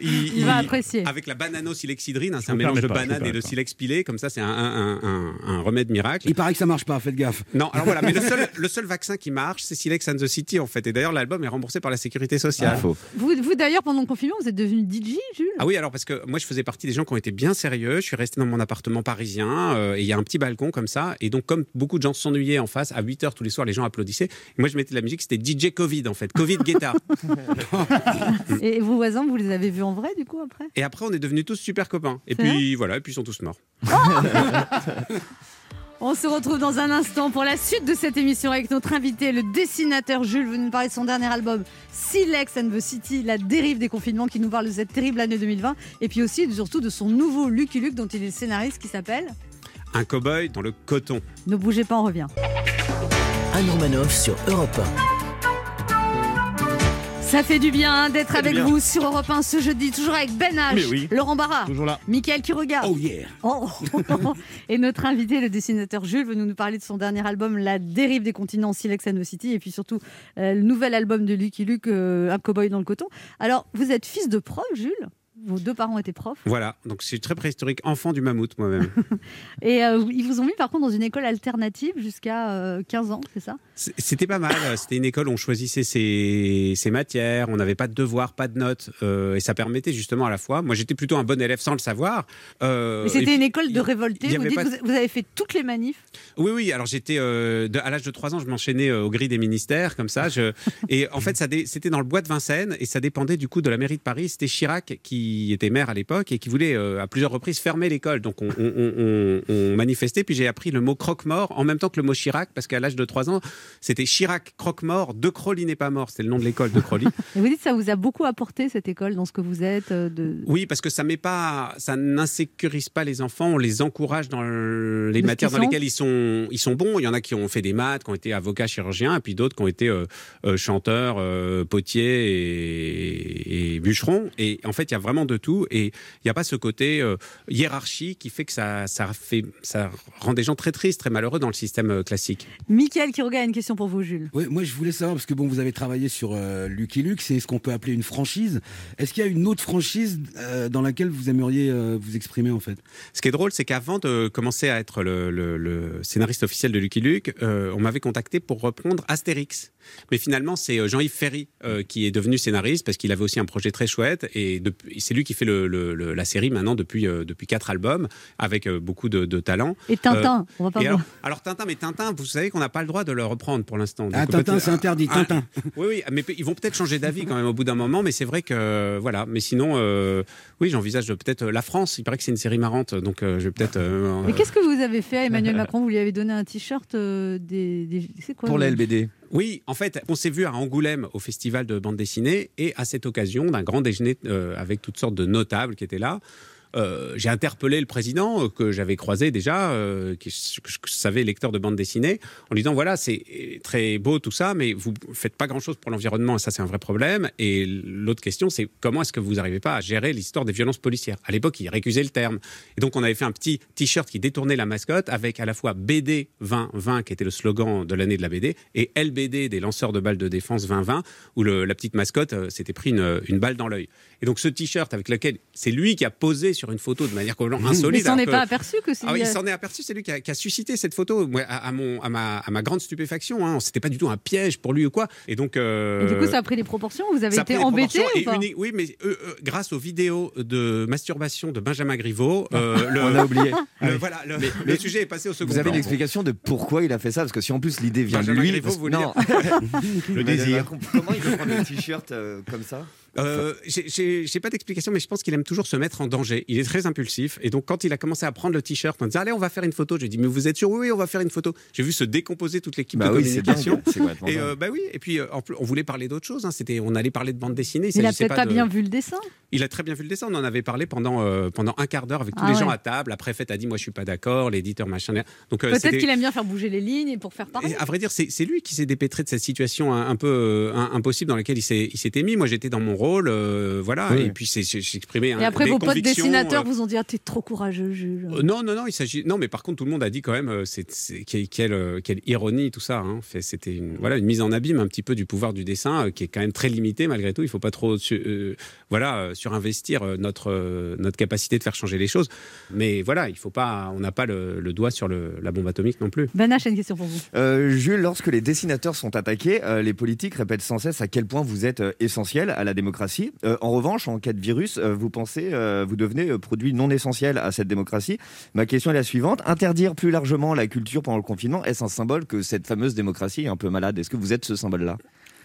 il, Il va apprécier. Avec la banano-silexhydrine, hein, c'est un mélange de pas, banane et de silex pilé, comme ça, c'est un, un- un- un- un remède miracle. Il paraît que ça marche pas, faites gaffe. Non, alors voilà, mais le seul, le seul vaccin qui marche, c'est Silex and the City, en fait. Et d'ailleurs, l'album est remboursé par la sécurité sociale. Vous, vous d'ailleurs, pendant le confinement, vous êtes devenu DJ, Jules? Ah oui, alors parce que moi je faisais partie des gens qui ont été bien sérieux. Je suis resté dans mon appartement parisien euh, et il y a un petit balcon comme ça. Et donc, comme beaucoup de gens s'ennuyaient en face, à 8 h tous les soirs, les gens applaudissaient. Et moi je mettais de la musique, c'était DJ Covid en fait, Covid Guetta. Et vos voisins, vous les avez vus en vrai, du coup, après? Et après, on est devenus tous super copains. Et puis voilà, et puis ils sont tous morts. On se retrouve dans un instant pour la suite de cette émission avec notre invité, le dessinateur Jules. Vous nous parlez de son dernier album, Silex and the City, la dérive des confinements, qui nous parle de cette terrible année 2020. Et puis aussi, surtout, de son nouveau Lucky Luke, dont il est le scénariste, qui s'appelle Un cow-boy dans le coton. Ne bougez pas, on revient. Anne Romanoff sur Europe Ça fait du bien hein, d'être avec bien. vous sur Europe 1 ce jeudi, toujours avec Ben H, oui. Laurent Barra, Toujours là. Mickaël qui regarde. Oh yeah. Et notre invité, le dessinateur Jules, veut nous parler de son dernier album, La dérive des continents, Silex and the City, et puis surtout euh, le nouvel album de Lucky Luke, euh, Un cowboy dans le coton. Alors, vous êtes fils de prof, Jules? Vos deux parents étaient profs. Voilà, donc je suis très préhistorique, enfant du mammouth moi-même. Et euh, ils vous ont mis par contre dans une école alternative jusqu'à euh, 15 ans, c'est ça? C'était pas mal. C'était une école où on choisissait ses, ses matières, on n'avait pas de devoirs, pas de notes, euh, et ça permettait justement à la fois. Moi, j'étais plutôt un bon élève sans le savoir. euh, Mais C'était une école de révoltés. Vous, dites, vous, avez fait toutes les manifs? Oui, oui. Alors j'étais euh, à l'âge de 3 ans, je m'enchaînais euh, au gris des ministères comme ça. Je, et en fait, dé- c'était dans le bois de Vincennes et ça dépendait du coup de la mairie de Paris. C'était Chirac qui était maire à l'époque et qui voulait euh, à plusieurs reprises fermer l'école. Donc on, on- on- on- on manifestait. Puis j'ai appris le mot croque-mort en même temps que le mot Chirac parce qu'à l'âge de 3 ans, c'était Chirac croque-mort. De Crolly n'est pas mort. C'était le nom de l'école de Crolly. Et vous dites que ça vous a beaucoup apporté cette école dans ce que vous êtes. euh, De... Oui, parce que ça met pas, ça n'insécurise pas les enfants. On les encourage dans le- les De matières dans sont. lesquelles ils sont, ils sont bons. Il y en a qui ont fait des maths, qui ont été avocats, chirurgiens, et puis d'autres qui ont été euh, euh, chanteurs, euh, potiers et, et bûcherons. Et en fait, il y a vraiment de tout. Et il n'y a pas ce côté euh, hiérarchie qui fait que ça, ça fait, ça rend des gens très tristes, très malheureux dans le système euh, classique. Michael qui regarde une question pour vous, Jules. Ouais, moi, je voulais savoir, parce que bon, vous avez travaillé sur euh, Lucky Luke, c'est ce qu'on peut appeler une franchise. Est-ce qu'il y a une autre franchise euh, dans laquelle vous aimeriez euh, vous exprimer, en fait? Ce qui est drôle, c'est qu'avant de commencer à être le, le- le scénariste officiel de Lucky Luke, euh, on m'avait contacté pour reprendre Astérix. Mais finalement, c'est Jean-Yves Ferry euh, qui est devenu scénariste parce qu'il avait aussi un projet très chouette et c'est lui qui fait le- le- le- la série maintenant depuis, euh, depuis quatre albums avec euh, beaucoup de, de talent. Et Tintin, on va pas alors, voir. alors Tintin, mais Tintin, vous savez qu'on n'a pas le droit de le reprendre pour l'instant. Ah, Tintin, c'est interdit, Ah, Tintin. oui, oui, mais ils vont peut-être changer d'avis quand même au bout d'un moment, mais c'est vrai que voilà. Mais sinon, euh, oui, j'envisage peut-être euh, la France. Il paraît que c'est une série marrante, donc euh, je vais peut-être. euh, Mais qu'est-ce que vous avez fait à Emmanuel Macron? Vous lui avez donné un t-shirt euh, des, des- C'est quoi Pour la LBD. Oui, en fait, on s'est vu à Angoulême au festival de bande dessinée et à cette occasion d'un grand déjeuner euh, avec toutes sortes de notables qui étaient là. Euh, j'ai interpellé le président euh, que j'avais croisé déjà, euh, que je savais lecteur de bande dessinée, en lui disant voilà c'est très beau tout ça, mais vous faites pas grand chose pour l'environnement et ça c'est un vrai problème. Et l'autre question c'est comment est-ce que vous n'arrivez pas à gérer l'histoire des violences policières? À l'époque il récusait le terme. Et donc on avait fait un petit t-shirt qui détournait la mascotte avec à la fois BD 2020 qui était le slogan de l'année de la BD et LBD des lanceurs de balles de défense 2020 où la petite mascotte s'était pris une, une balle dans l'œil. Et donc ce t-shirt avec lequel c'est lui qui a posé sur une photo de manière complètement insolite. il s'en est que- pas aperçu que c'est. ah oui, il s'en est aperçu, c'est lui qui a, qui a suscité cette photo. Moi, à, à mon, à, ma, à ma grande stupéfaction, hein, c'était pas du tout un piège pour lui ou quoi. Et donc, euh, Et du coup, ça a pris des proportions. Vous avez ça été embêté ou pas uni- Oui, mais euh, euh, grâce aux vidéos de masturbation de Benjamin Griveaux, euh, le, On a oublié. le- voilà, le, Mais- le mais sujet est passé au second Vous avez plan. une explication de pourquoi il a fait ça Parce que si en plus l'idée vient de lui. Griveaux, parce- vous non. Le désir. Comment il peut prendre un t-shirt euh, comme ça? Euh, j'ai- pas d'explication, mais je pense qu'il aime toujours se mettre en danger. Il est très impulsif. Et donc, quand il a commencé à prendre le t-shirt, on disait Allez, on va faire une photo. J'ai dit Mais vous êtes sûr? Oui, oui, on va faire une photo. J'ai vu se décomposer toute l'équipe Bah de oui, communication. Et euh, bah oui, et puis euh, en plus, on voulait parler d'autre chose. hein. C'était, on allait parler de bande dessinée. Il a s'agissait peut-être pas, de- bien vu le dessin. Il a très bien vu le dessin. On en avait parlé pendant euh, pendant un quart d'heure avec tous Ah les gens à table. La préfète a dit Moi, je suis pas d'accord. L'éditeur machin. Donc euh, Peut-être qu'il aime bien faire bouger les lignes et pour faire parler. et à vrai dire, c'est lui qui s'est dépêtré de cette situation un, un peu euh, impossible dans laquelle il s'est il s'était mis. Moi, j'étais dans mon rôle, euh, voilà. Oui. Et puis c'est s'exprimer. Et un- après, vos potes dessinateurs euh, vous ont dit ah, T'es trop courageux, Jules. euh, non, non, non, il s'agit. Non, mais par contre, tout le monde a dit quand même, c'est, quelle, quelle, quelle ironie tout ça. Hein. C'était une, voilà, une mise en abîme un petit peu du pouvoir du dessin, euh, qui est quand même très limitée malgré tout. Il faut pas trop, su- euh, voilà, euh, surinvestir notre euh, notre capacité de faire changer les choses. Mais voilà, il faut pas, on n'a pas le, le doigt sur le- la bombe atomique non plus. A une question pour vous. Euh, Jules, lorsque les dessinateurs sont attaqués, euh, les politiques répètent sans cesse à quel point vous êtes essentiel à la démocratie. Euh, en revanche, en cas de virus, euh, vous pensez, euh, vous devenez produit non essentiel à cette démocratie. Ma question est la suivante interdire plus largement la culture pendant le confinement, est-ce un symbole que cette fameuse démocratie est un peu malade? Est-ce que vous êtes ce symbole-là?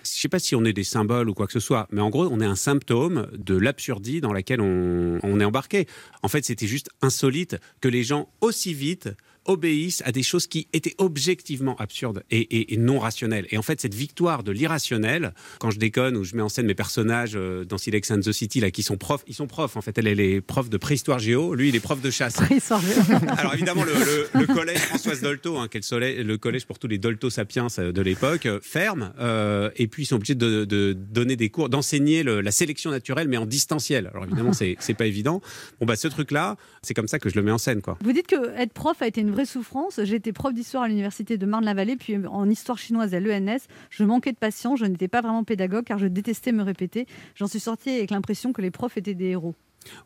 Je sais pas si on est des symboles ou quoi que ce soit, mais en gros, on est un symptôme de l'absurdie dans laquelle on est embarqué. En fait, c'était juste insolite que les gens aussi vite obéissent à des choses qui étaient objectivement absurdes et, et- et non rationnelles. Et en fait, cette victoire de l'irrationnel, quand je déconne ou je mets en scène mes personnages euh, dans Silex and the City, là, qui sont profs, ils sont profs, en fait, elle, elle est prof de préhistoire géo, lui, il est prof de chasse. Alors évidemment, le, le- le collège Françoise Dolto, hein, qui est le, soleil- le collège pour tous les Dolto sapiens euh, de l'époque, euh, ferme. euh, et puis ils sont obligés de, de donner des cours, d'enseigner la sélection naturelle, mais en distanciel. Alors évidemment, c'est c'est pas évident. Bon bah ce truc-là, c'est comme ça que je le mets en scène, quoi. Vous dites que être prof a été une vraie souffrance. Été prof d'histoire à l'université de Marne-la-Vallée, puis en histoire chinoise à l'ENS. Je manquais de patience, je n'étais pas vraiment pédagogue car je détestais me répéter. J'en suis sortie avec l'impression que les profs étaient des héros.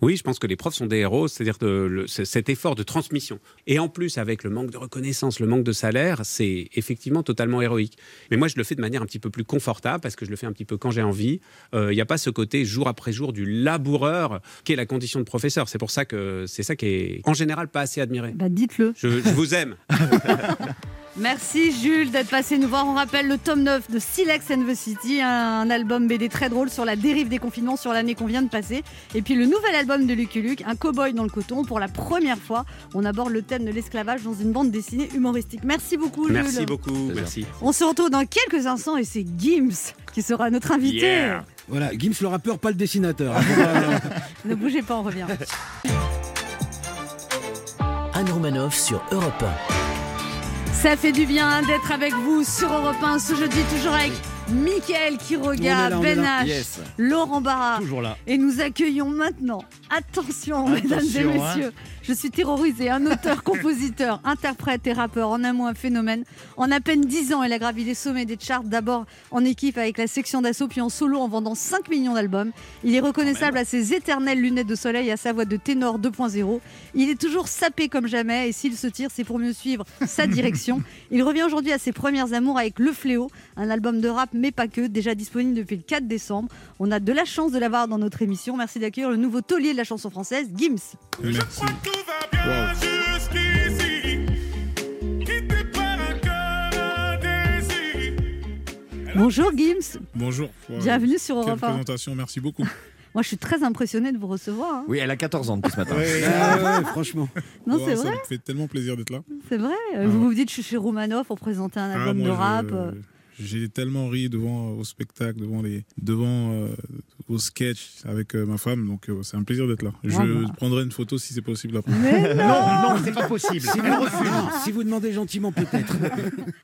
Oui, je pense que les profs sont des héros, c'est-à-dire cet effort de transmission. Et en plus, avec le manque de reconnaissance, le manque de salaire, c'est effectivement totalement héroïque. Mais moi, je le fais de manière un petit peu plus confortable, parce que je le fais un petit peu quand j'ai envie. Euh, Il n'y a pas ce côté jour après jour du laboureur qui est la condition de professeur. C'est pour ça que c'est ça qui est en général pas assez admiré. Bah dites-le. Je, je vous aime. Merci Jules d'être passé nous voir. On rappelle le tome 9 de Silex and the City, un album BD très drôle sur la dérive des confinements sur l'année qu'on vient de passer. Et puis le nouvel album de Lucky Luke, Un cow-boy dans le coton. Pour la première fois, on aborde le thème de l'esclavage dans une bande dessinée humoristique. Merci beaucoup Jules. Merci beaucoup, merci. On se retrouve dans quelques instants et c'est Gims qui sera notre invité. Yeah. Voilà, Gims le rappeur, pas le dessinateur. Ne bougez pas, on revient. Anne Romanoff sur Europe Ça fait du bien d'être avec vous sur Europe 1 ce jeudi, toujours avec Mickaël Quiroga, là, Ben. H, Yes. Laurent Barra. Toujours là. Et nous accueillons maintenant, attention, mesdames et hein. Je suis terrorisé, un auteur, compositeur, interprète et rappeur, en un mot un phénomène. En à peine 10 ans, elle a gravi les sommets des charts, d'abord en équipe avec la section d'assaut, puis en solo en vendant 5 millions d'albums. Il est reconnaissable à ses éternelles lunettes de soleil et à sa voix de ténor 2.0. Il est toujours sapé comme jamais et s'il se tire, c'est pour mieux suivre sa direction. Il revient aujourd'hui à ses premières amours avec Le Fléau, un album de rap mais pas que, déjà disponible depuis le 4 décembre. On a de la chance de l'avoir dans notre émission. Merci d'accueillir le nouveau taulier de la chanson française, Gims. Merci. Bonjour Gims. Bonjour. Bienvenue sur Europe 1. présentation, merci beaucoup. Moi, je suis très impressionnée de vous recevoir. hein. Oui, elle a 14 ans depuis ce matin. Ah franchement. Non, Ouais, c'est ça vrai. me fait tellement plaisir d'être là. C'est vrai. Euh, Ah vous ouais. vous dites, je suis chez Romanov pour présenter un Ah, album moi, de je- rap. euh. J'ai tellement ri devant au spectacle, devant les, devant euh, au sketch avec euh, ma femme, donc euh, c'est un plaisir d'être là. Je Ah prendrai une photo si c'est possible après. Mais non Non, non, c'est pas possible. Si vous, refuse. si vous demandez gentiment, peut-être.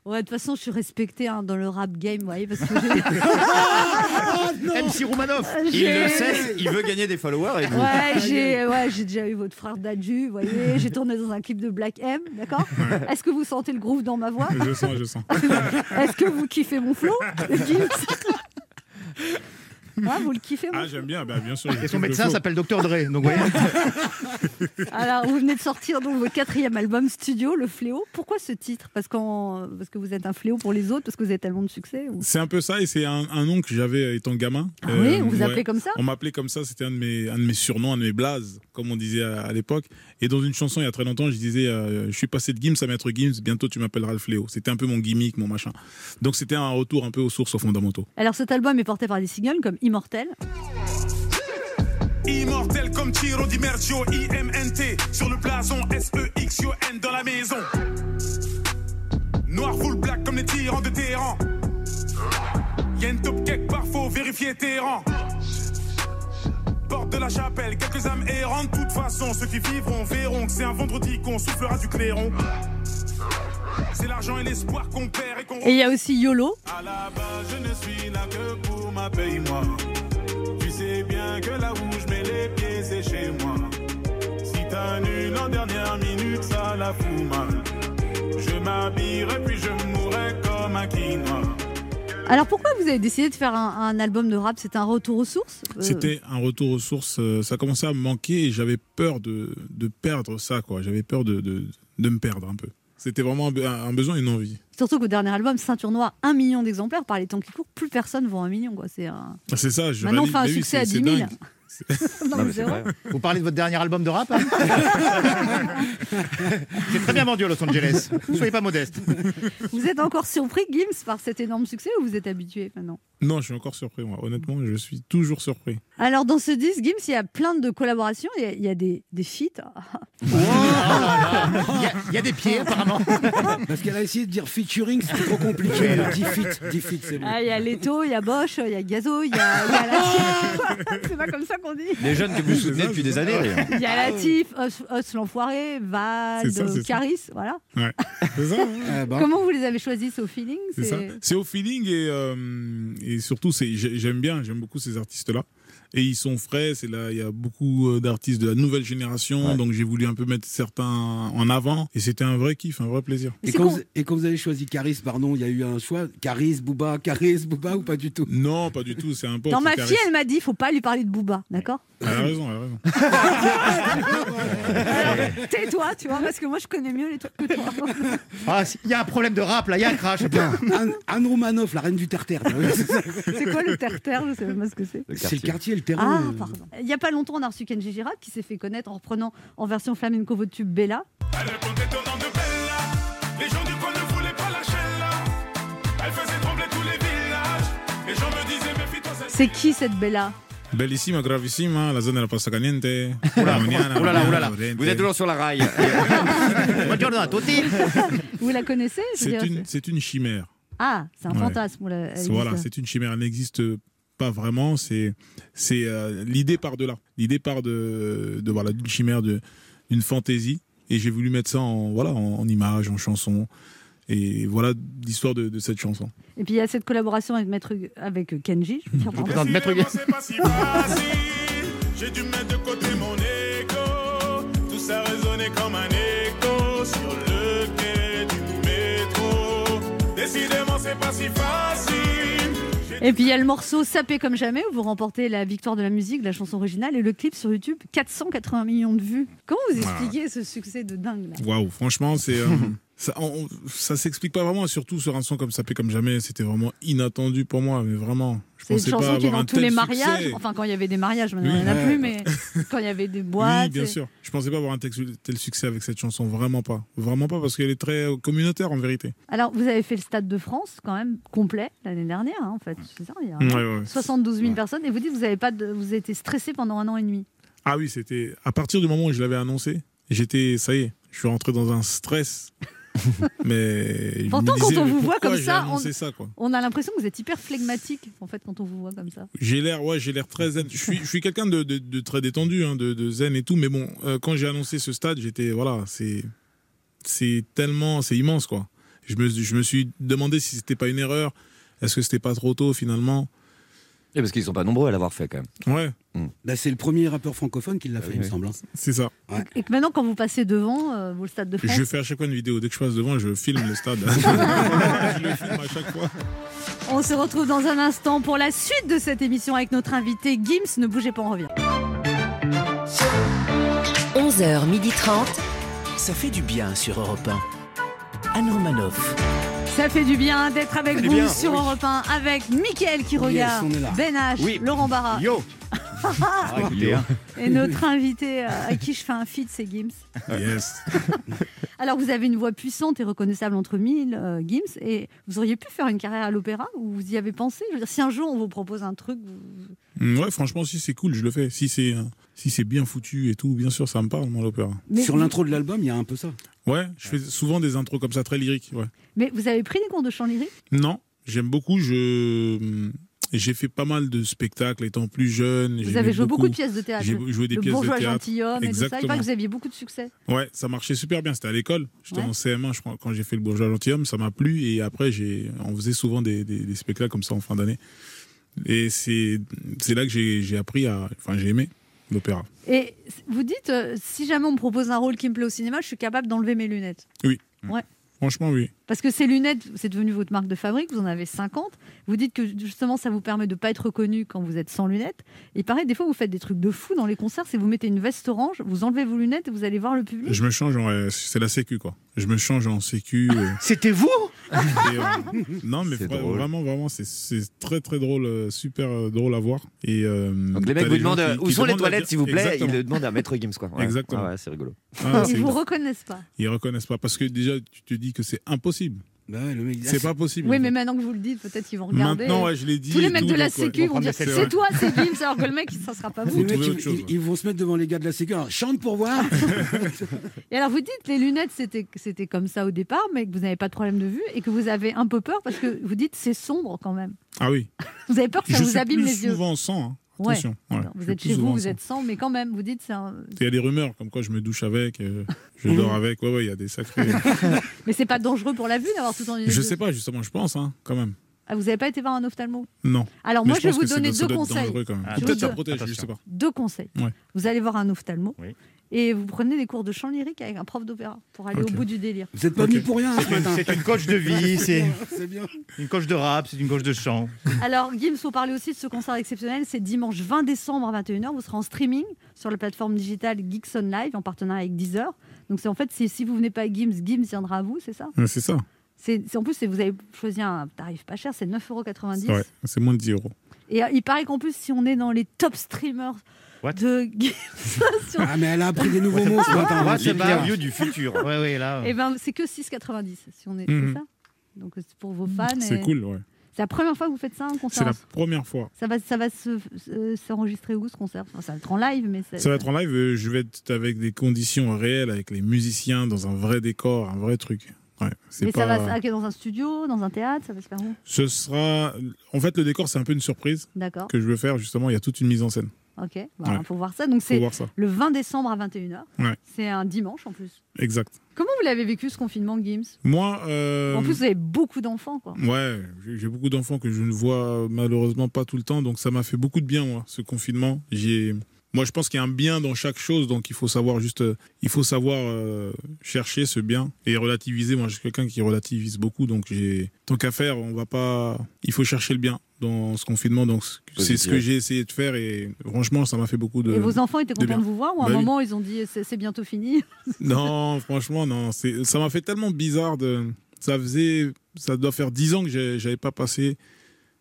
Ouais, de toute façon, je suis respectée hein, dans le rap game, vous voyez, parce que j'ai- MC Roumanoff. Il le sait, il veut gagner des followers. Et vous- Ouais, j'ai ouais, j'ai déjà eu votre frère Dadju, vous voyez, j'ai tourné dans un clip de Black M, d'accord? Est-ce que vous sentez le groove dans ma voix? Je sens, je sens. Est-ce que vous kiffez mon flow Gims Ah, vous le kiffez Ah, j'aime bien, bah, bien sûr. Et son médecin s'appelle Dr Dre. Donc, vous voyez. Alors, vous venez de sortir donc votre quatrième album studio, Le Fléau. Pourquoi ce titre? Parce, qu'en- parce que vous êtes un fléau pour les autres, parce que vous avez tellement de succès ou- C'est un peu ça, et c'est un, un nom que j'avais étant gamin. Ah oui, on vous ouais. appelez comme ça? On m'appelait comme ça, c'était un, de mes- un de mes surnoms, un de mes blazes, comme on disait à, à l'époque. Et dans une chanson, il y a très longtemps, je disais euh, Je suis passé de Gims à Maître Gims, bientôt tu m'appelleras le fléau. C'était un peu mon gimmick, mon machin. Donc c'était un retour un peu aux sources, aux fondamentaux. Alors, cet album est porté par des singles comme Immortel. Immortel comme Tiro Di Mercio, IMNT sur le blason, S-E-X-O-N dans la maison. Noir full black comme les tyrans de Téhéran. Y'a une top cake parfois, vérifier Téhéran. Porte de la chapelle, quelques âmes errantes. De toute façon, ceux qui vivront verront que c'est un vendredi qu'on soufflera du clairon. C'est l'argent et l'espoir qu'on perd et qu'on Et il y a aussi YOLO. à la base, je ne suis là que pour ma paye, moi. Tu sais rien que là où je mets les pieds, c'est chez moi. Si t'annules en dernière minute, ça la fout mal. Je m'habillerai puis je mourrai comme un quinoa. Alors pourquoi vous avez décidé de faire un, un album de rap? C'était un retour aux sources? Euh, C'était un retour aux sources. euh, Ça commençait à me manquer et j'avais peur de, de perdre ça, quoi. J'avais peur de, de, de me perdre un peu. C'était vraiment un, be- un besoin et une envie. Surtout qu'au dernier album, Ceinture Noire, un million d'exemplaires. Par les temps qui courent, plus personne vend un million. Quoi. C'est un... C'est ça. Je Maintenant, on fait un succès à c'est- 10 c'est 000. dingue. Non, mais c'est vrai. Vous parlez de votre dernier album de rap hein C'est très bien vendu à Los Angeles. Ne soyez pas modeste. Vous êtes encore surpris, Gims, par cet énorme succès ou vous êtes habitué maintenant? Non, je suis encore surpris, moi. Honnêtement, je suis toujours surpris. Alors, dans ce disque, Gims, il y a plein de collaborations. Il y a, il y a des, des feats. Il y, a- il y a des pieds, apparemment. Parce qu'elle a essayé de dire featuring, c'était trop compliqué. Elle dit fit, dit fit, c'est bon. Ah, il y a Leto, il y a Bosch, il y a Gazo, il y a, il y a Latif. C'est pas comme ça qu'on dit. Les jeunes que vous soutenez depuis des années. Il y a Latif, Os, Os l'enfoiré, ça. Caris, voilà. Ouais. Ça. Ah, bah. Comment vous les avez choisis C'est au feeling? C'est au feeling et, euh, et surtout, j'aime bien, j'aime beaucoup ces artistes-là. Et ils sont frais, c'est là, il y a beaucoup euh, d'artistes de la nouvelle génération, donc j'ai voulu un peu mettre certains en avant. Et c'était un vrai kiff, un vrai plaisir. Et quand, vous, et quand vous avez choisi Caris, pardon, il y a eu un choix Caris, Booba, Caris, Booba ou pas du tout? Non, pas du tout, c'est un pote. Dans ma Caris. fille, elle m'a dit, faut pas lui parler de Booba, d'accord? Elle a raison, elle a raison. Tais-toi, tu vois, parce que moi je connais mieux les trucs que toi. Ah, il y a un problème de rap, là, il y a un crash. Anne, Anne Romanoff, la reine du terre-terre. C'est quoi le terre-terre? Je sais même pas ce que c'est. C'est le quartier, le terrain. Ah, euh, pardon. Il n'y a pas longtemps, on a reçu Kenji Girac qui s'est fait connaître en reprenant en version flamenco votre tube Bella. Elle répondait au nom de Bella. Les gens du coin ne voulaient pas lâcher là. Elle faisait trembler tous les villages. Les gens me disaient, méfie-toi, cette C'est qui cette Bella? Bellissima, gravissima, la zone de la pasta caliente. Oulala, oulala. Vous êtes toujours sur la rail. Buongiorno a tutti. Vous la connaissez C'est une, chimère. Ah, c'est un Ouais. fantasme. Voilà, c'est une chimère. Elle n'existe pas vraiment. C'est, c'est euh, l'idée part de là. L'idée part de, de voilà d'une chimère, de, d'une fantaisie. Et j'ai voulu mettre ça en voilà en, en image, en chanson. Et voilà l'histoire de, de cette chanson. Et puis il y a cette collaboration avec, Maître... avec Kenji. Je veux dire, pardon. Attends, Maître Guy. C'est pas si facile. J'ai dû mettre de côté mon ego. Tout ça résonnait comme un écho sur le quai du métro. Décidément, c'est pas si facile. Et puis il y a le morceau Sapé comme jamais où vous remportez la victoire de la musique, de la chanson originale et le clip sur YouTube, 480 millions de vues. Comment vous expliquez ce succès de dingue là? Waouh, franchement, c'est euh, ça, on- ça s'explique pas vraiment. Surtout sur un son comme ça fait comme jamais, c'était vraiment inattendu pour moi, mais vraiment. Je C'est une pensais pas chanson qui est dans un tous les mariages, succès. enfin quand il y avait des mariages, maintenant il n'y en a plus, mais quand il y avait des boîtes. Oui, bien et- sûr. Je pensais pas avoir un tel, tel succès avec cette chanson, vraiment pas. Vraiment pas, parce qu'elle est très euh, communautaire en vérité. Alors vous avez fait le Stade de France quand même complet l'année dernière, hein, en fait. C'est ça, il y a un Ouais, an. ouais. 72 000 personnes et vous dites que vous avez pas de... vous avez été stressé pendant un an et demi. Ah oui, c'était à partir du moment où je l'avais annoncé, j'étais, ça y est, je suis rentré dans un stress. Mais Pourtant quand on vous voit comme ça, on... ça, a l'impression que vous êtes hyper flegmatique en fait quand on vous voit comme ça. J'ai l'air, ouais, j'ai l'air très zen. Je suis, je suis quelqu'un de, de- de très détendu, hein, de, de zen et tout. Mais bon, euh, quand j'ai annoncé ce stade, j'étais, voilà, c'est, c'est tellement, c'est immense, quoi. Je me, je me suis demandé si c'était pas une erreur. Est-ce que c'était pas trop tôt finalement? Et parce qu'ils sont pas nombreux à l'avoir fait quand même. Ouais, Bah, c'est le premier rappeur francophone qui l'a fait, il me semble. hein. c'est ça. Et que maintenant quand vous passez devant euh, au Stade de France, Je fais à chaque fois une vidéo. Dès que je passe devant, je filme le stade. je le filme à chaque fois. on se retrouve dans un instant pour la suite de cette émission avec notre invité Gims. Ne bougez pas, on revient. 11h30. Ça fait du bien sur Europe 1. Anne Romanoff. Ça fait du bien d'être avec vous bien, sur oui. Europe 1 avec Mickaël qui regarde, là. Ben H, Oui. Laurent Barra Yo Ah, écoutez, hein. et notre invité euh, avec qui je fais un feat, c'est Gims. Yes. Alors vous avez une voix puissante et reconnaissable entre mille, euh, Gims, et vous auriez pu faire une carrière à l'opéra ou vous y avez pensé? Je veux dire, si un jour on vous propose un truc, vous- Mm, Ouais, franchement, si c'est cool, je le fais. Si c'est, euh, si c'est bien foutu et tout, bien sûr, ça me parle, moi, l'opéra. Sur l'intro de l'album, il y a un peu ça. Ouais, je fais souvent des intros comme ça, très lyriques. Ouais. mais vous avez pris des cours de chant lyrique? Non, j'aime beaucoup. Je j'ai fait pas mal de spectacles étant plus jeune. Vous avez joué beaucoup de pièces de théâtre. J'ai joué des le pièces de bourgeois théâtre. gentilhomme et tout ça. Il que vous aviez beaucoup de succès. Ouais, ça marchait super bien. C'était à l'école. J'étais Ouais. en CM1, je crois, quand j'ai fait le bourgeois gentilhomme, ça m'a plu. Et après, j'ai, on faisait souvent des, des- des spectacles comme ça en fin d'année. Et c'est c'est là que j'ai j'ai appris à. Enfin, j'ai aimé l'opéra. Et vous dites, euh, si jamais on me propose un rôle qui me plaît au cinéma, je suis capable d'enlever mes lunettes. Oui. Ouais. Franchement, oui. Parce que ces lunettes, c'est devenu votre marque de fabrique, vous en avez 50. Vous dites que justement, ça vous permet de ne pas être reconnu quand vous êtes sans lunettes. Il paraît, des fois, vous faites des trucs de fou dans les concerts. C'est vous mettez une veste orange, vous enlevez vos lunettes et vous allez voir le public. Je me change, en- c'est la sécu, quoi. Je me change en sécu. euh, C'était vous? et, euh, non, mais C'est vra- drôle. vraiment, vraiment, c'est- c'est très, très drôle, euh, super euh, drôle à voir. Et, euh, Donc les mecs vous demandent qui- où qui sont les demandent toilettes s'il vous plaît, Exactement. ils le demandent à Maître Gims quoi. Ouais. Exactement. Ah ouais, c'est rigolo. Ah, Ils vous reconnaissent pas. Ils reconnaissent pas parce que déjà, tu te dis que c'est impossible. Bah ouais, le mec, C'est pas possible. Oui, mais maintenant que vous le dites, peut-être qu'ils vont regarder. Maintenant, ouais, je l'ai dit. Tous les mecs tout, de la sécu vont dire C'est toi, c'est Gims, alors que le mec, ça sera pas vous. Mecs, trouver ils, autre chose, ils- ils vont se mettre devant les gars de la sécu. Alors, chante pour voir. Et alors vous dites les lunettes c'était c'était comme ça au départ, mais que vous n'avez pas de problème de vue et que vous avez un peu peur parce que vous dites c'est sombre quand même. Ah oui. Vous avez peur que ça je vous abîme les yeux. souvent sans. hein. Attention. ouais. Vous êtes chez vous, vous êtes sans, mais quand même vous dites c'est un... Il y a des rumeurs comme quoi je me douche avec, euh, je dors avec. Ouais, ouais, il y a des sacrés. mais c'est pas dangereux pour la vue d'avoir tout en je sais pas, justement, je pense, hein, quand même. Ah, vous n'avez pas été voir un ophtalmo? Non. Alors Mais moi je vais vous donner ça deux conseils. dangereux quand même. Je Peut-être vous ça protège, je sais pas. Deux conseils. Ouais. Vous allez voir un ophtalmo et vous prenez des cours de chant lyrique avec un prof d'opéra pour aller au bout du délire. Vous êtes pas venu pour rien C'est ce une, coach de vie, c'est une coach de rap, c'est une coach de chant. Alors, Gims, faut parler aussi de ce concert exceptionnel. C'est dimanche 20 décembre à 21h. Vous serez en streaming sur la plateforme digitale Geekson Live en partenariat avec Deezer. Donc, c'est en fait, si vous venez pas avec Gims, Gims viendra à vous, c'est ça? Ouais, C'est ça. c'est, En plus, c'est- vous avez choisi un tarif pas cher, c'est 9,90 C'est vrai. C'est moins de 10 euros. Et euh, il paraît qu'en plus, si on est dans les top streamers What? De sur- Ah, mais elle a appris des nouveaux mots ce matin. Moi, c'est pas- L'interview du futur. Ouais, ouais, là. eh ben, c'est que 6,90 si on est, Mhm. c'est ça Donc, c'est pour vos fans. C'est et- cool, ouais. C'est la première fois que vous faites ça, un C'est concert la première fois. Ça va, ça va se- se- s'enregistrer où ce concert? Enfin, Ça va être en live, mais Ça va être en live. euh, Je vais être avec des conditions réelles, avec les musiciens, dans un vrai décor, un vrai truc. Ouais, c'est Mais pas... ça va se dans un studio, dans un théâtre, ça va se faire où? Ce sera. En fait, le décor, c'est un peu une surprise D'accord. que je veux faire. Justement, il y a toute une mise en scène. Ok, bah, Ouais. faut voir ça. Donc c'est le 20 décembre à 21h. Ouais. C'est un dimanche en plus. Exact. Comment vous l'avez vécu ce confinement, Gims? Moi. euh, En plus, vous avez beaucoup d'enfants, quoi. Ouais, j'ai beaucoup d'enfants que je ne vois malheureusement pas tout le temps, donc ça m'a fait beaucoup de bien, moi, ce confinement. J'ai, moi, je pense qu'il y a un bien dans chaque chose, donc il faut savoir juste, euh, il faut savoir euh, chercher ce bien et relativiser. Moi, je suis quelqu'un qui relativise beaucoup, donc j'ai, tant qu'à faire, on va pas, il faut chercher le bien dans ce confinement, donc c'est ce que j'ai essayé de faire et franchement, ça m'a fait beaucoup de. Et vos enfants étaient contents de vous voir ou à un Bah oui. moment ils ont dit c'est c'est bientôt fini Non, franchement, non. Ça m'a fait tellement bizarre de. Ça faisait, ça doit faire dix ans que j'ai- j'avais pas passé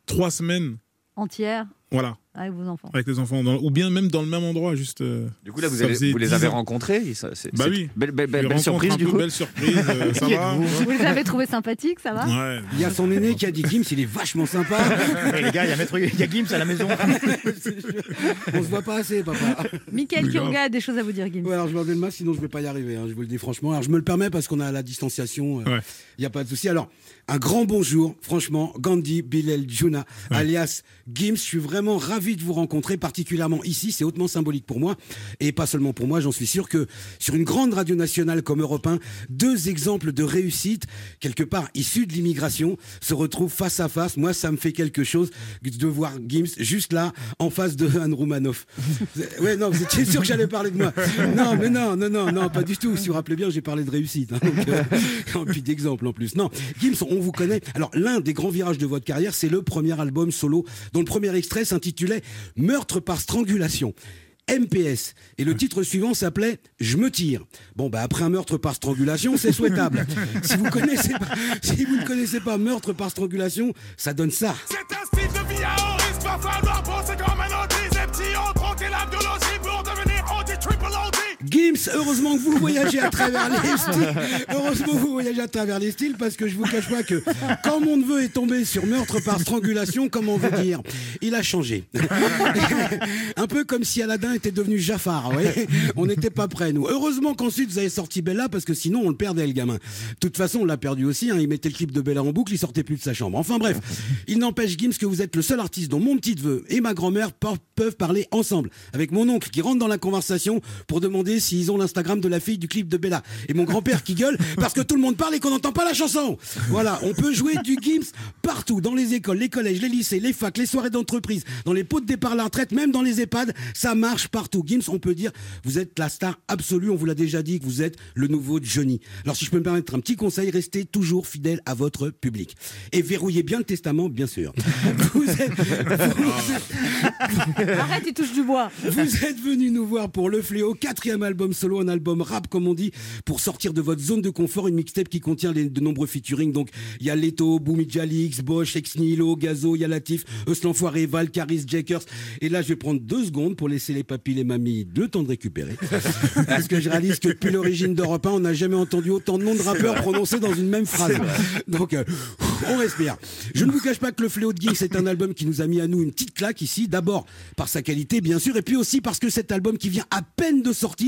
trois semaines, entière voilà, avec vos enfants avec les enfants, dans- ou bien même dans le même endroit, juste. euh, Du coup là vous, avez- les 10 avez ans. rencontrés et ça, c'est- Bah oui. Belle, surprise du coup. Belle surprise, euh, ça va. Vous les avez trouvés sympathiques, ça va? Ouais. Il y a son aîné qui a dit Gims, il est vachement sympa. Les gars, il y a Maître- il y a Gims à la maison. On se voit pas assez, papa. Michael. Kiroga a des choses à vous dire, Gims. Ouais, alors je vais enlever le masque, sinon je vais pas y arriver. hein, je vous le dis franchement. Alors je me le permets parce qu'on a la distanciation. Il Ouais. n'y a pas de souci. Alors, un grand bonjour, franchement, Gandhi Bilal Juna, alias Gims. Je suis vraiment ravi de vous rencontrer, particulièrement ici. C'est hautement symbolique pour moi. Et pas seulement pour moi, j'en suis sûr que sur une grande radio nationale comme Europe 1, deux exemples de réussite, quelque part issus de l'immigration, se retrouvent face à face. Moi, ça me fait quelque chose de voir Gims juste là, en face de Han Roumanoff. ouais, non, vous étiez sûr que j'allais parler de moi. Non, mais non, non, non, non, pas du tout. Si vous rappelez bien, j'ai parlé de réussite. hein, donc, euh, puis d'exemple en plus. Non, Gims, on vous connaît. Alors, l'un des grands virages de votre carrière, c'est le premier album solo, dont le premier extrait s'intitulait Meurtre par strangulation. MPS. Et le titre suivant s'appelait Je me tire. Bon, bah, après un meurtre par strangulation, c'est souhaitable. si vous connaissez pas, si vous ne connaissez pas meurtre par strangulation, ça donne ça. C'est un style de vie à haut risque, va falloir penser comme un autiste. La biologie Gims, heureusement que vous voyagez à travers les styles. Heureusement que vous voyagez à travers les styles parce que je vous cache pas que quand mon neveu est tombé sur meurtre par strangulation, comment on veut dire, il a changé. Un peu comme si Aladdin était devenu Jafar. on n'était pas prêts, nous. Heureusement qu'ensuite vous avez sorti Bella parce que sinon on le perdait, le gamin. De toute façon, on l'a perdu aussi. hein. Il mettait le clip de Bella en boucle, il sortait plus de sa chambre. Enfin bref, il n'empêche, Gims, que vous êtes le seul artiste dont mon petit neveu et ma grand-mère pe- peuvent parler ensemble. Avec mon oncle qui rentre dans la conversation pour demander s'ils ont l'Instagram de la fille du clip de Bella. Et mon grand-père qui gueule parce que tout le monde parle et qu'on n'entend pas la chanson. Voilà, on peut jouer du Gims partout, dans les écoles, les collèges, les lycées, les facs, les soirées d'entreprise, dans les pots de départ à la retraite, même dans les EHPAD, ça marche partout. Gims, on peut dire, vous êtes la star absolue, on vous l'a déjà dit, que vous êtes le nouveau Johnny. Alors si je peux me permettre un petit conseil, restez toujours fidèle à votre public. Et verrouillez bien le testament, bien sûr. Vous êtes, Arrête, il touche du bois. vous êtes venu nous voir pour Le Fléau, quatrième album solo, un album rap comme on dit, pour sortir de votre zone de confort, une mixtape qui contient les- de nombreux featuring. Donc il y a Leto, Boumi Jalix, Bosch, Ex Nihilo, Gazo, Yalatif, Euslan Foiré, Val, Caris, Jakers. Et là je vais prendre deux secondes pour laisser les papilles et les mamies le temps de récupérer. Parce que je réalise que depuis l'origine d'Europe 1, on n'a jamais entendu autant de noms de rappeurs prononcés dans une même phrase. Donc euh, on respire. Je ne vous cache pas que Le Fléau de Geeks est un album qui nous a mis à nous une petite claque ici. D'abord par sa qualité, bien sûr, et puis aussi parce que cet album qui vient à peine de sortir,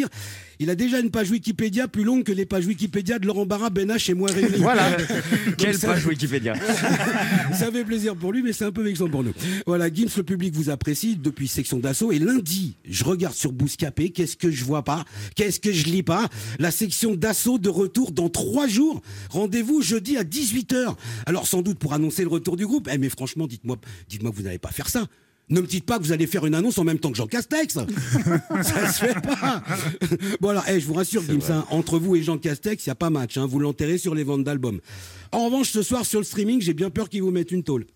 il a déjà une page Wikipédia plus longue que les pages Wikipédia de Laurent Barra, Ben H et moi réunis. Voilà. Quelle ça- page Wikipédia. ça fait plaisir pour lui, mais c'est un peu vexant pour nous. Voilà, Gims, le public vous apprécie depuis section d'assaut. Et lundi, je regarde sur Bouscapé. Qu'est-ce que je vois pas? Qu'est-ce que je lis pas? La section d'assaut de retour dans trois jours. Rendez-vous jeudi à 18h. Alors, sans doute pour annoncer le retour du groupe. Eh, mais franchement, dites-moi, dites-moi que vous n'allez pas faire ça. Ne me dites pas que vous allez faire une annonce en même temps que Jean Castex. ça se fait pas. Bon alors, je vous rassure, Gims, hein, entre vous et Jean Castex, il n'y a pas match. hein, vous l'enterrez sur les ventes d'albums. En revanche, ce soir sur le streaming, j'ai bien peur qu'ils vous mettent une tôle.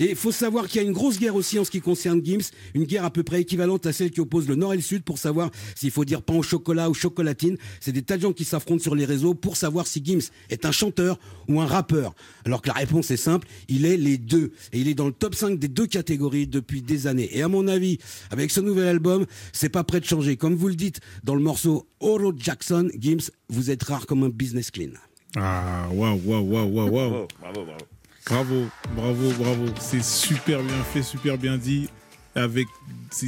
Et il faut savoir qu'il y a une grosse guerre aussi en ce qui concerne Gims, une guerre à peu près équivalente à celle qui oppose le Nord et le Sud pour savoir s'il faut dire pain au chocolat ou chocolatine. C'est des tas de gens qui s'affrontent sur les réseaux pour savoir si Gims est un chanteur ou un rappeur. Alors que la réponse est simple, il est les deux. Et il est dans le top 5 des deux catégories depuis des années. Et à mon avis, avec ce nouvel album, c'est pas prêt de changer. Comme vous le dites dans le morceau Oro Jackson, Gims, vous êtes rare comme un business clean. Ah, waouh, waouh, waouh, waouh, waouh. Bravo, bravo. Bravo, bravo, bravo. C'est super bien fait, super bien dit. Avec, c'est-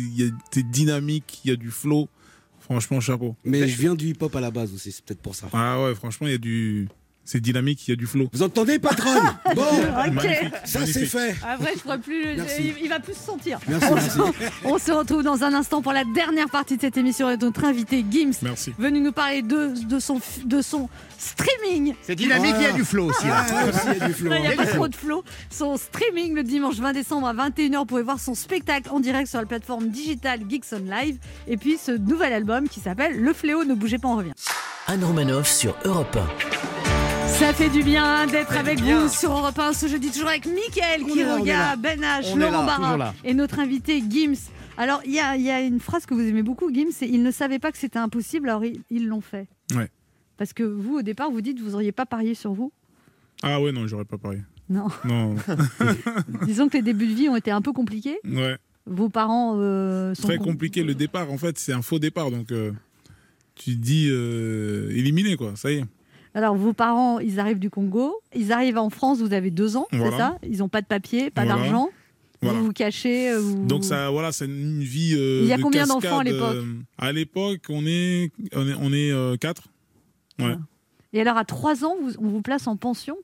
dynamiques, il y a du flow. Franchement, chapeau. Mais je viens du hip-hop à la base aussi, c'est peut-être pour ça. Ah ouais, franchement, il y a du. C'est dynamique, il y a du flow. Vous entendez, patronne Bon, ça c'est fait. Après, je pourrais plus. Merci. Il, va plus se sentir. Merci, on, merci. Se, on se retrouve dans un instant pour la dernière partie de cette émission avec notre invité Gims, Merci. venu nous parler de, de, son, de son streaming. C'est dynamique, il y a du flow aussi. Ah, il y a du flow. Non, Il n'y a Il y a pas trop de flow. Son streaming le dimanche 20 décembre à 21h. Vous pouvez voir son spectacle en direct sur la plateforme digitale Geeks on Live. Et puis ce nouvel album qui s'appelle Le Fléau. Ne bougez pas, on revient. Anne Romanoff sur Europe 1. Ça fait du bien d'être avec vous sur Europe 1 ce jeudi, toujours avec Mickaël, Quiroga. Ben H, Laurent Barra et notre invité Gims. Alors, il y a, il y a une phrase que vous aimez beaucoup, Gims, c'est ils ne savaient pas que c'était impossible, alors ils l'ont fait. Ouais. Parce que vous, au départ, vous dites vous n'auriez pas parié sur vous. Ah ouais, non, j'aurais pas parié. Non. Non, Disons que les débuts de vie ont été un peu compliqués. ouais. Vos parents euh, sont Très com- compliqué. Le départ, en fait, c'est un faux départ. Donc, euh, tu te dis euh, éliminé, quoi. Ça y est. Alors, vos parents, ils arrivent du Congo. Ils arrivent en France, vous avez deux ans, c'est ça Ils n'ont pas de papier, pas Voilà. d'argent. Voilà. Vous vous cachez. euh, vous- Donc ça, voilà, c'est une vie. euh, Il y a de combien d'enfants à l'époque euh, À l'époque, on est, on est, on est euh, quatre. Ouais. Et alors, à trois ans, vous- on vous place en pension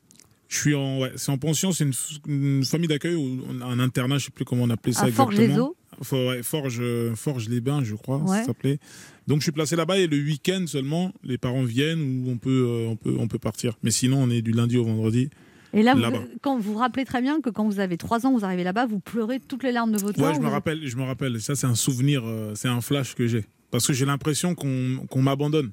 Je suis en, ouais, c'est en pension, c'est une, famille d'accueil ou un internat, je sais plus comment on appelait ça à exactement. Forges-les-Eaux. Fo- ouais, Forge, Forge les Bains, je crois, Ouais. ça s'appelait. Donc je suis placé là-bas et le week-end seulement, les parents viennent ou on peut, euh, on peut, on peut partir. Mais sinon, on est du lundi au vendredi. Et là, vous, quand vous vous rappelez très bien que quand vous avez trois ans, vous arrivez là-bas, vous pleurez toutes les larmes de votre Ouais, je me vous- rappelle, je me rappelle. Ça, c'est un souvenir, euh, c'est un flash que j'ai. Parce que j'ai l'impression qu'on m'abandonne.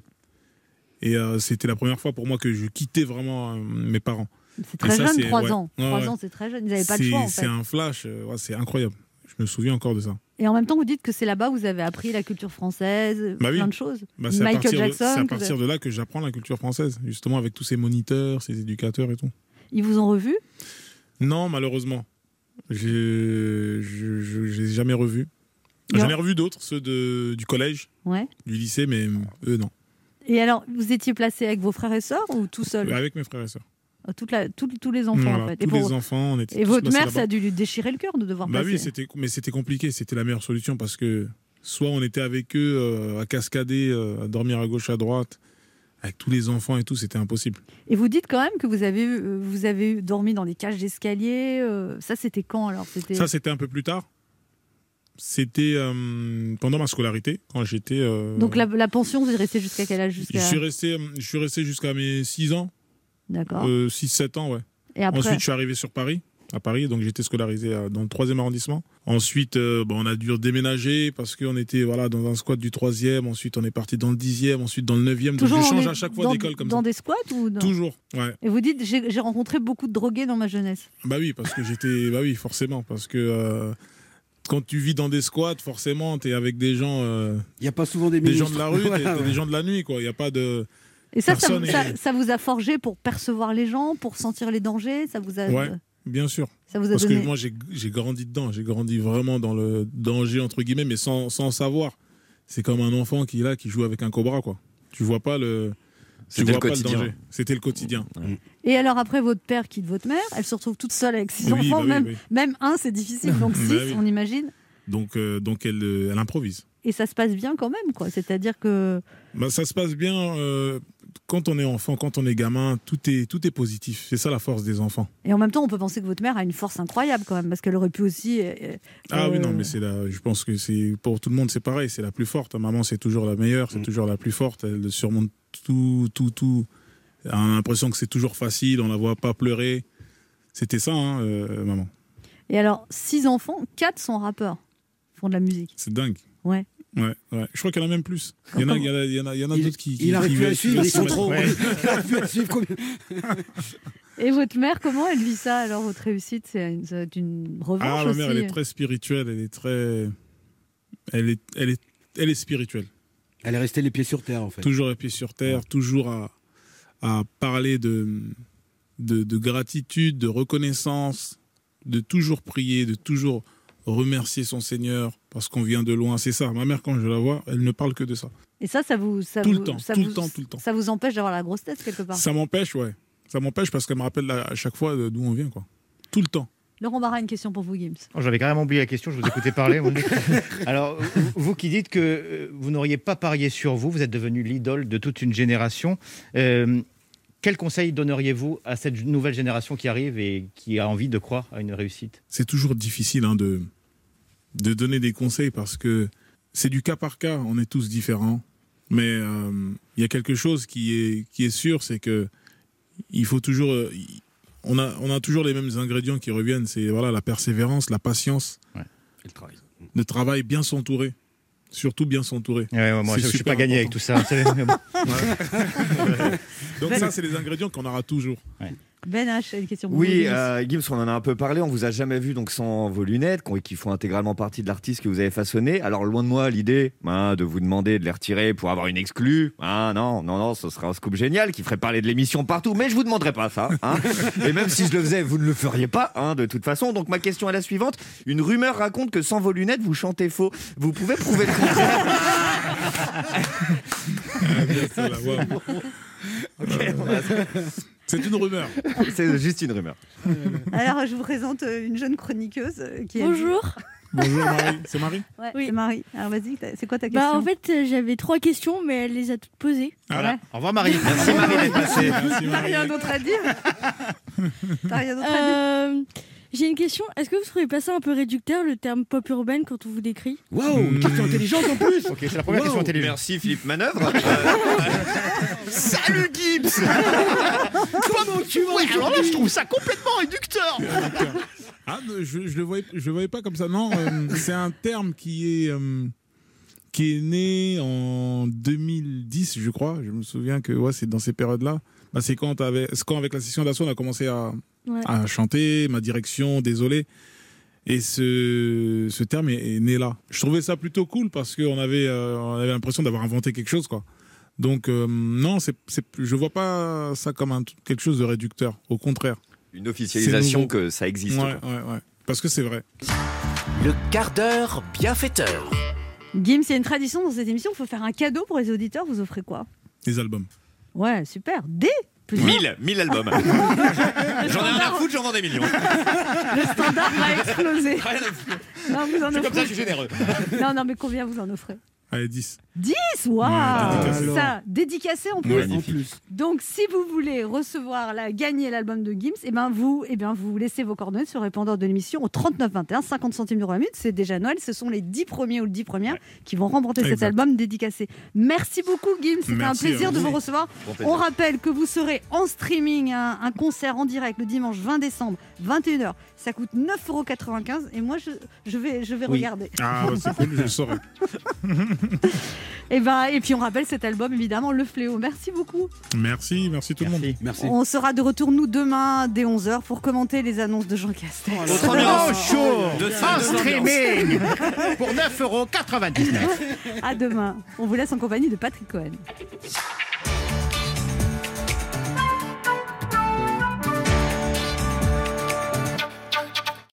Et euh, c'était la première fois pour moi que je quittais vraiment euh, mes parents. C'est très ça, jeune, c'est- trois ouais. ans. Ouais, Trois ouais. ans, c'est très jeune. Ils n'avaient pas le C'est- choix, en C'est fait. un flash, c'est incroyable. Je me souviens encore de ça. Et en même temps, vous dites que c'est là-bas où vous avez appris la culture française, Bah oui. plein de choses. Bah, c'est à Michael partir de- Jackson. C'est à partir de là que j'apprends la culture française, justement avec tous ces moniteurs, ces éducateurs et tout. Ils vous ont revu Non, malheureusement. Je j'ai jamais revu. J'en ai revu d'autres, ceux de, du collège, Ouais. du lycée, mais eux, non. Et alors, vous étiez placé avec vos frères et sœurs ou tout seul? Avec mes frères et sœurs. Toute la- tous- Tous les enfants, Voilà, en fait. tous et pour- les enfants, on était et tous votre mère, ça a dû lui déchirer le cœur de devoir Bah passer. oui, c'était, mais c'était compliqué. C'était la meilleure solution parce que soit on était avec eux euh, à cascader, euh, à dormir à gauche, à droite, avec tous les enfants et tout, c'était impossible. Et vous dites quand même que vous avez, euh, vous avez dormi dans des cages d'escalier. ça, c'était quand alors C'était Ça, c'était un peu plus tard. C'était pendant ma scolarité, quand j'étais. Donc la, la pension, vous êtes resté jusqu'à quel âge? Je jusqu'à... suis resté, je suis resté jusqu'à mes 6 ans. D'accord. 6-7 ans, ouais. Et après Ensuite, je suis arrivé sur Paris, à Paris, donc j'étais scolarisé euh, dans le 3e arrondissement. Ensuite, euh, bon, on a dû déménager parce qu'on était voilà, dans un squat du 3e. Ensuite, on est parti dans le 10e, ensuite dans le 9e. Donc, Toujours je dans change à chaque fois dans- d'école comme Dans ça. des squats ou dans- Toujours, ouais. Et vous dites, j'ai rencontré beaucoup de drogués dans ma jeunesse. Bah oui, parce que j'étais. Bah oui, forcément. Parce que euh, quand tu vis dans des squats, forcément, tu es avec des gens. Il n'y a pas souvent des Des gens de la rue, ouais. des gens de la nuit, quoi. Il n'y a pas de. Et ça, ça, vous a forgé pour percevoir les gens, pour sentir les dangers Ça vous a. Ouais, bien sûr. Ça vous a Parce donné- que moi, j'ai grandi dedans. J'ai grandi vraiment dans le danger, entre guillemets, mais sans, sans savoir. C'est comme un enfant qui est là, qui joue avec un cobra, quoi. Tu vois pas le. Tu C'était vois le pas quotidien. danger. C'était le quotidien. Et alors après, votre père quitte votre mère, elle se retrouve toute seule avec six Oui, enfants, bah oui, même, oui. même un, c'est difficile, donc Bah six, oui. on imagine. Donc, euh, donc elle, euh, elle improvise. Et ça se passe bien quand même, quoi. C'est-à-dire que. Bah, ça se passe bien euh, quand on est enfant, quand on est gamin, tout est, tout est positif. C'est ça la force des enfants. Et en même temps, on peut penser que votre mère a une force incroyable quand même, parce qu'elle aurait pu aussi. euh, Ah oui, euh, non, mais c'est la, je pense que c'est pour tout le monde, c'est pareil, c'est la plus forte. Maman, c'est toujours la meilleure, Mm. c'est toujours la plus forte. Elle surmonte tout, tout, tout. On a l'impression que c'est toujours facile, on la voit pas pleurer. C'était ça, hein, euh, maman. Et alors, six enfants, quatre sont rappeurs, font de la musique. C'est dingue. Ouais. Ouais, ouais. Je crois qu'il y en a même plus. Il y en a, il y en a, il y en a, il y en a d'autres qui, qui. il arrive plus à suivre, ils sont trop. Il arrive plus à suivre combien- Et votre mère, comment elle vit ça Alors, votre réussite, c'est une, revanche Ah, ma mère, elle est très spirituelle, elle est très. Elle est, elle est, elle est spirituelle. Elle est restée les pieds sur terre, en fait. Toujours les pieds sur terre, toujours à, à parler de, de, de gratitude, de reconnaissance, de toujours prier, de toujours remercier son Seigneur parce qu'on vient de loin. C'est ça. Ma mère, quand je la vois, elle ne parle que de ça. Et ça, ça vous. Ça Tout le temps, ça tout le vous- temps, tout le temps. Ça vous empêche d'avoir la grosse tête quelque part. Ça m'empêche, ouais. Ça m'empêche parce qu'elle me rappelle à chaque fois de- d'où on vient, quoi. Tout le temps. Laurent Barra, une question pour vous, Gims. Oh, J'avais carrément oublié la question, je vous écoutais parler. Alors, vous- vous qui dites que euh, vous n'auriez pas parié sur vous, vous êtes devenu l'idole de toute une génération. Euh, quel conseil donneriez-vous à cette nouvelle génération qui arrive et qui a envie de croire à une réussite? C'est toujours difficile hein, de, de donner des conseils parce que c'est du cas par cas, on est tous différents. Mais euh, il y a quelque chose qui est, qui est sûr, c'est que il faut toujours. euh, on, a, on a toujours les mêmes ingrédients qui reviennent c'est voilà, la persévérance, la patience, le travail. le travail, bien s'entourer. Surtout bien s'entourer. Ouais, ouais, moi, C'est je- je suis pas gagné avec tout ça. Donc, ça, c'est les ingrédients qu'on aura toujours. Ben H, une question pour vous. Oui, Gims. euh, Gibbs, on en a un peu parlé. On vous a jamais vu donc sans vos lunettes, qui- font intégralement partie de l'artiste que vous avez façonné. Alors loin de moi l'idée hein, de vous demander de les retirer pour avoir une exclue. Ah non, non, non, ce serait un scoop génial qui ferait parler de l'émission partout. Mais je vous demanderai pas ça. hein. Et même si je le faisais, vous ne le feriez pas, hein, de toute façon. Donc ma question est la suivante. Une rumeur raconte que sans vos lunettes, vous chantez faux. Vous pouvez prouver le contraire C'est une rumeur. C'est juste une rumeur. Alors, je vous présente euh, une jeune chroniqueuse euh, qui a Bonjour. Bonjour Marie. C'est Marie Ouais, Oui. c'est Marie. Alors, vas-y, c'est quoi ta question Bah, en fait, euh, j'avais trois questions, mais elle les a toutes posées. Voilà. Au revoir Marie. Merci Marie d'être passée. T'as rien d'autre à dire T'as rien d'autre à dire Euh, J'ai une question. Est-ce que vous trouvez pas ça un peu réducteur, le terme pop urbaine, quand on vous décrit? Waouh, une question intelligente en plus Ok, c'est la première question intelligente. Merci Philippe Manœuvre. Salut Gibbs Comment tu vas Ouais, alors là, je trouve ça complètement réducteur. Ah, ne- je je le voyais, je le voyais pas comme ça. Non, euh, c'est un terme qui est euh, qui est né en 2010, je crois. Je me souviens que ouais, c'est dans ces périodes-là. Bah, c'est quand, quand avec la session d'assaut, on a commencé à, Ouais. à chanter, ma direction, désolé. Et ce, ce terme est, est né là. Je trouvais ça plutôt cool parce qu'on avait, euh, on avait l'impression d'avoir inventé quelque chose, quoi. Donc euh, non, c'est, c'est, je vois pas ça comme un, quelque chose de réducteur. Au contraire. Une officialisation que ça existe. Ouais, quoi. ouais, ouais. Parce que c'est vrai. Le quart d'heure bienfaiteur. Gims, il y a une tradition dans cette émission, il faut faire un cadeau pour les auditeurs. Vous offrez quoi? Les albums. Ouais, super. Des plusieurs. 1000, 1000 albums. J'en ai rien à foutre, j'en vends des millions. Le standard va exploser. Non, vous en C'est comme ça, je suis généreux. Non, non, mais combien vous en offrez? Allez, 10. 10 Waouh dédicacé. Ça, dédicacé en plus. Ouais. Donc, si vous voulez recevoir, la, gagner l'album de Gims, eh ben vous, eh bien, vous laissez vos coordonnées sur le répondeur de l'émission au 3921, 50 centimes d'euros la minute. C'est déjà Noël. Ce sont les 10 premiers ou les 10 premières qui vont remporter cet album dédicacé. Merci beaucoup, Gims. C'était un plaisir de vous. recevoir. Bon. On rappelle que vous serez en streaming, un, un concert en direct le dimanche 20 décembre, 21h. Ça coûte 9,95€ et moi, je, je vais, je vais Oui. regarder. Ah, bah, c'est cool, je le saurais. Et, ben, et puis on rappelle cet album, évidemment, Le Fléau. Merci beaucoup. Merci, merci tout le monde. Merci. On sera de retour, nous, demain, dès 11h, pour commenter les annonces de Jean Castex. Autre ambiance. chaud en streaming pour 9,99€. À demain. On vous laisse en compagnie de Patrick Cohen.